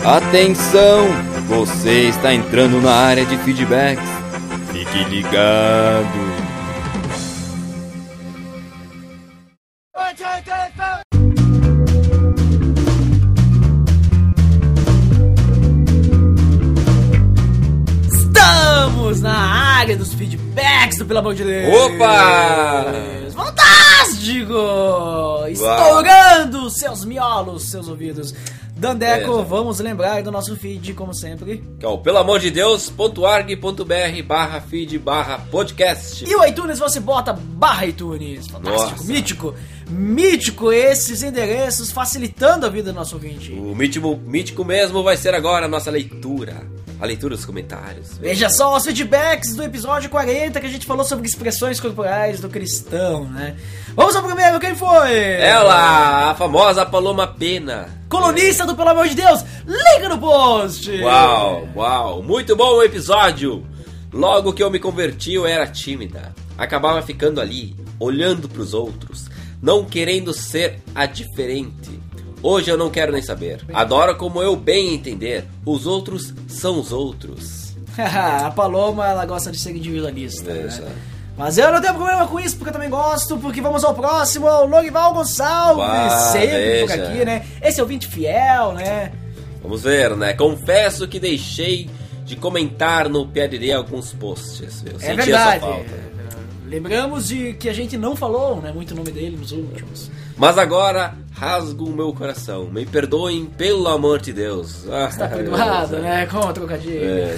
Atenção! Você está entrando na área de feedbacks. Fique ligado. Estamos na área dos feedbacks do Pelo Amor de Deus! Opa! Fantástico! Estourando seus miolos, seus ouvidos. Dandeco, Beleza. vamos lembrar do nosso feed, como sempre. Que é o pelo amor de Deus.org.br barra feed barra podcast. E o iTunes você bota barra iTunes. Fantástico, Nossa. mítico. Mítico esses endereços facilitando a vida do nosso ouvinte. O mítico, mítico mesmo vai ser agora a nossa leitura. A leitura dos comentários. Veja só os feedbacks do episódio 40 que a gente falou sobre expressões corporais do cristão, né? Vamos ao primeiro, quem foi? Ela, a famosa Paloma Pena. Colunista do Pelo Amor de Deus, liga no post! Uau, uau, muito bom o episódio! Logo que eu me converti, eu era tímida. Acabava ficando ali, olhando pros outros, não querendo ser a diferente. Hoje eu não quero nem saber. Adoro como eu bem entender. Os outros são os outros. a Paloma, ela gosta de ser individualista. Veja. Né? Mas eu não tenho problema com isso, porque eu também gosto, porque vamos ao próximo, ao Lorival Gonçalves, Uau, sempre por aqui, né? Esse é ouvinte fiel, né? Vamos ver, né? Confesso que deixei de comentar no PADD alguns posts. Eu É senti verdade. essa falta. Lembramos de que a gente não falou, né, muito o nome dele nos últimos. Mas agora rasgo o meu coração. Me perdoem, pelo amor de Deus. Tá perdoado, né? Com o trocadilho. É,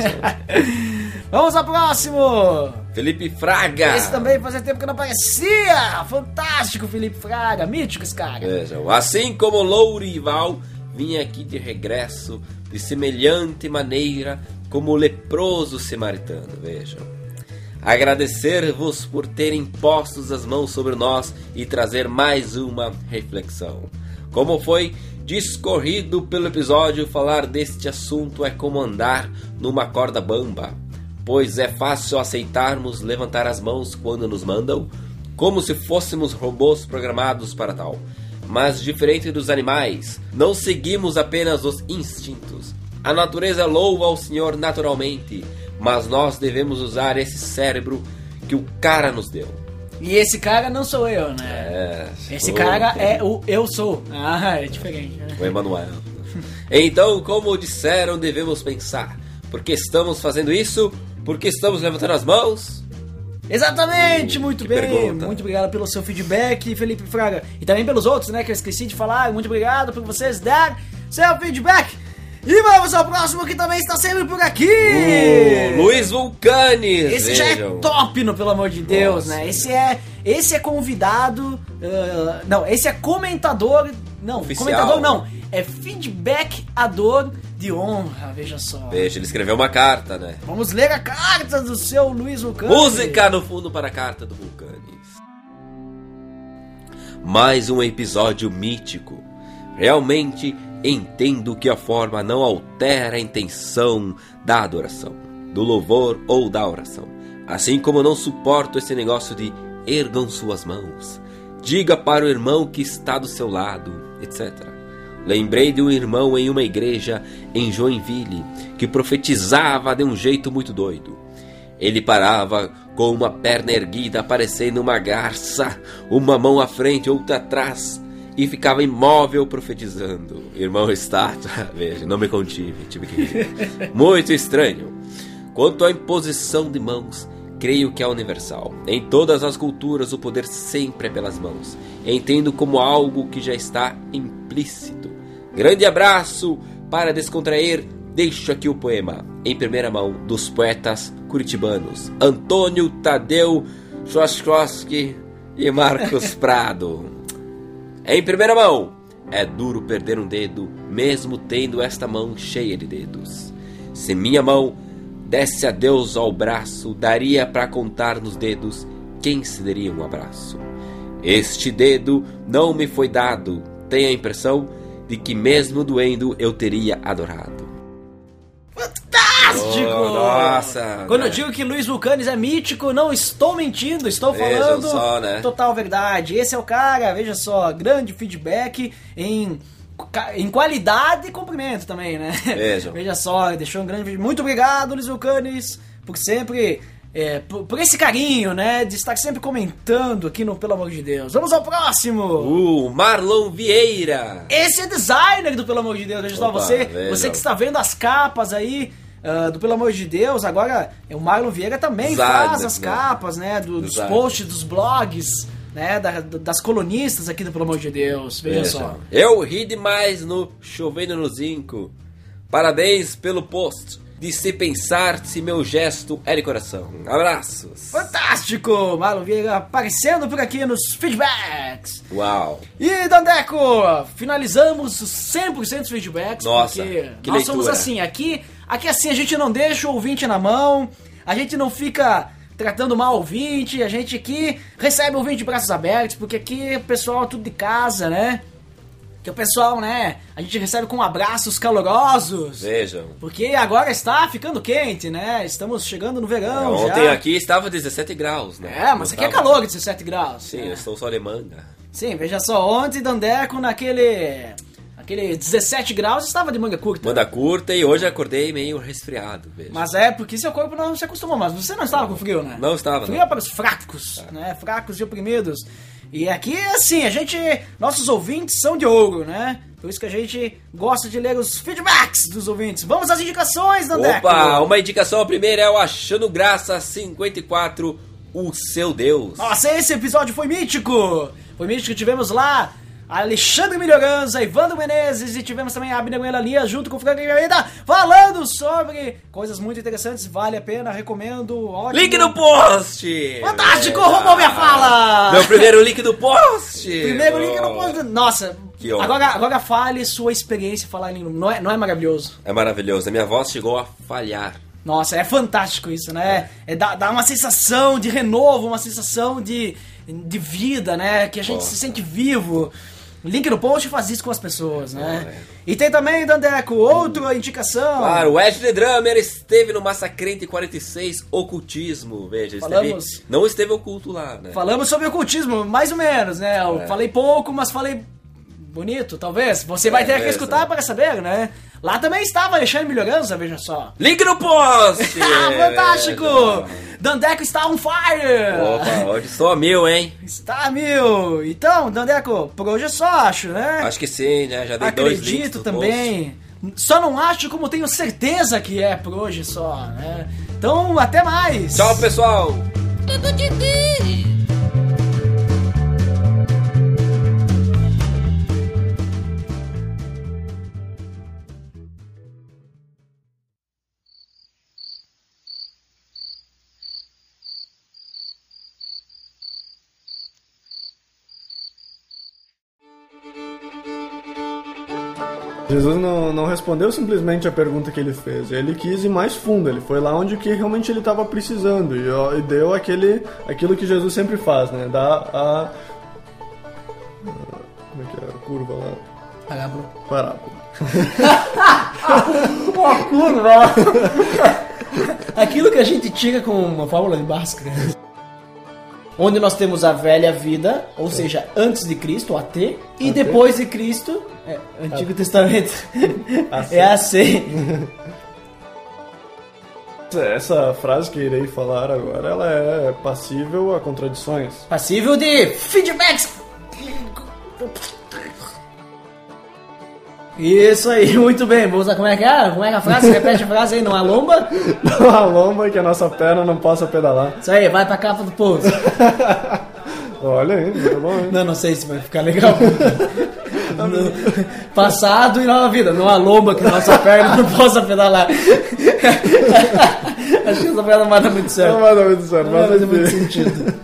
Vamos ao próximo! Felipe Fraga. Esse também fazia tempo que não aparecia! Fantástico, Felipe Fraga, mítico esse cara. Vejam, assim como Lourival vinha aqui de regresso de semelhante maneira como o leproso samaritano, vejam. Agradecer-vos por terem postos as mãos sobre nós e trazer mais uma reflexão. Como foi discorrido pelo episódio, falar deste assunto é como andar numa corda bamba, pois é fácil aceitarmos levantar as mãos quando nos mandam, como se fôssemos robôs programados para tal. Mas diferente dos animais, não seguimos apenas os instintos. A natureza louva ao Senhor naturalmente, mas nós devemos usar esse cérebro que o cara nos deu. E esse cara não sou eu, né? É, Esse cara é o eu sou. Ah, é diferente. né? o Emanuel. Então, como disseram, devemos pensar. Por que estamos fazendo isso? Por que estamos levantando as mãos? Exatamente, muito Que bem. pergunta. Muito obrigado pelo seu feedback, Felipe Fraga. E também pelos outros, né, que eu esqueci de falar. Muito obrigado por vocês dar seu feedback. E vamos ao próximo que também está sempre por aqui. O Luiz Vulcanes. Esse já é vejam. top, no pelo amor de Deus, Nossa. né? Esse é, esse é convidado. ah, não, esse é comentador. Não, Oficial. comentador não. É feedbackador de honra, veja só. Veja, ele escreveu uma carta, né? Vamos ler a carta do seu Luiz Vulcano. Música no fundo para a carta do Vulcanes. Mais um episódio mítico. Realmente entendo que a forma não altera a intenção da adoração, do louvor ou da oração. Assim como não suporto esse negócio de ergam suas mãos, diga para o irmão que está do seu lado, etc. Lembrei de um irmão em uma igreja em Joinville que profetizava de um jeito muito doido. Ele parava com uma perna erguida, parecendo uma garça, uma mão à frente, outra atrás, e ficava imóvel profetizando. Irmão estátua, veja, não me contive, tive que. Muito estranho. Quanto à imposição de mãos, creio que é universal. Em todas as culturas, o poder sempre é pelas mãos. Entendo como algo que já está implícito. Grande abraço para descontrair. Deixo aqui o poema, em primeira mão, dos poetas curitibanos Antônio Tadeu Chostkowski e Marcos Prado. Em primeira mão, é duro perder um dedo, mesmo tendo esta mão cheia de dedos. Se minha mão desse adeus ao braço, daria para contar nos dedos quem se daria um abraço. Este dedo não me foi dado, tenho a impressão de que mesmo doendo eu teria adorado. Fantástico! Oh, nossa! Quando eu né? digo que Luiz Vulcanes é mítico, não estou mentindo, estou Vejam falando só, né? total verdade. Esse é o cara, veja só, grande feedback em, em qualidade e comprimento também, né? Vejam. Veja só, deixou um grande vídeo. Muito obrigado, Luiz Vulcanes, por sempre. é, por, por esse carinho, né? De estar sempre comentando aqui no Pelo Amor de Deus. Vamos ao próximo! O Marlon Vieira! Esse é designer do Pelo Amor de Deus. Veja só, Opa, você, veja. você que está vendo as capas aí ah, do Pelo Amor de Deus, agora o Marlon Vieira também faz as né? capas, né? do- dos posts, dos blogs, né? da- das colunistas aqui do Pelo Amor de Deus. Veja só. Eu ri demais no Chovendo no Zinco. Parabéns pelo post. De se pensar se meu gesto é de coração. Abraços. Fantástico! Marlon Vieira aparecendo por aqui nos feedbacks. Uau. E Dandeco, finalizamos os 100% dos feedbacks. Nossa, porque que nós somos leitura. assim, aqui, aqui assim a gente não deixa o ouvinte na mão, a gente não fica tratando mal o ouvinte, a gente aqui recebe o ouvinte de braços abertos, porque aqui o pessoal é tudo de casa, né? Que o pessoal, né, a gente recebe com abraços calorosos. Vejam. Porque agora está ficando quente, né? Estamos chegando no verão Ontem já. aqui estava 17 graus, né? É, mas Não aqui é tava- calor de 17 graus. Sim, né? eu estou só manga. Sim, veja só, ontem Dandeco naquele. Aquele 17 graus estava de manga curta. Manda curta e hoje acordei meio resfriado, veja. Mas é porque seu corpo não se acostumou, mas você não estava com frio, né? Não estava, Frio não. é para os fracos, né? Fracos e oprimidos. E aqui, assim, a gente. Nossos ouvintes são de ouro, né? Por isso que a gente gosta de ler os feedbacks dos ouvintes. Vamos às indicações, Dandeco! Opa, uma indicação, a primeira é o Achando Graça 54, o seu Deus. Nossa, esse episódio foi mítico! Foi mítico, tivemos lá Alexandre Melhoranza, Ivandro Menezes e tivemos também a Abner Lia junto com o Frank Almeida falando sobre coisas muito interessantes, vale a pena, recomendo, ótimo. Link no post! Fantástico, Veja. roubou minha fala! Meu primeiro link do post! Primeiro link no Oh. post. Nossa, Que honra. agora, agora fale sua experiência falar em. Não é, não é maravilhoso? É maravilhoso, a minha voz chegou a falhar. Nossa, é fantástico isso, né? É, dá, dá uma sensação de renovo, uma sensação de, de vida, né? Que a gente Porra. se sente vivo. Link no post faz isso com as pessoas, né? é. E tem também, Dandeco, outra indicação. Claro, o Ed The Drummer esteve no Massacrente 46 Ocultismo. Veja, Falamos. esteve, não esteve oculto lá, né? Falamos sobre ocultismo, mais ou menos, né? Eu É. falei pouco, mas falei bonito, talvez. Você vai É, ter que escutar para saber, né? Lá também estava Alexandre Melhorança, veja só. Link no post! Ah, fantástico! Dandeco está on fire! Opa, hoje sou mil, hein? Está mil! Então, Dandeco, por hoje é só, acho, né? Acho que sim, né? Já dei dois links Acredito no também. Só não acho como tenho certeza que é por hoje só, né? Então, até mais! post. Tchau, pessoal! Tudo de Jesus não, não respondeu simplesmente a pergunta que ele fez. Ele quis ir mais fundo. Ele foi lá onde que realmente ele estava precisando e, e deu aquele, aquilo que Jesus sempre faz, né? Dá a, como é que é a curva lá? Parábola. Parábola. Aquilo que a gente tira com uma fórmula de Bhaskara. Onde nós temos a velha vida, ou seja, antes de Cristo, AT, e AT. depois de Cristo, é, Antigo Testamento, AC. é AC. Essa frase que irei falar agora, ela é passível a contradições. Passível de feedbacks. Isso aí, muito bem. Vou usar como é que é? Como é que é a frase? Repete a frase aí, não há lomba? Não há lomba que a nossa perna não possa pedalar. Isso aí, vai pra capa do post. Olha aí, muito bom, hein? Não, não sei se vai ficar legal. No- Passado e nova vida. Não há lomba que nossa perna não possa pedalar. Acho que essa perna não vai dar muito certo. Não vai dar muito certo, Não vai fazer muito sentido.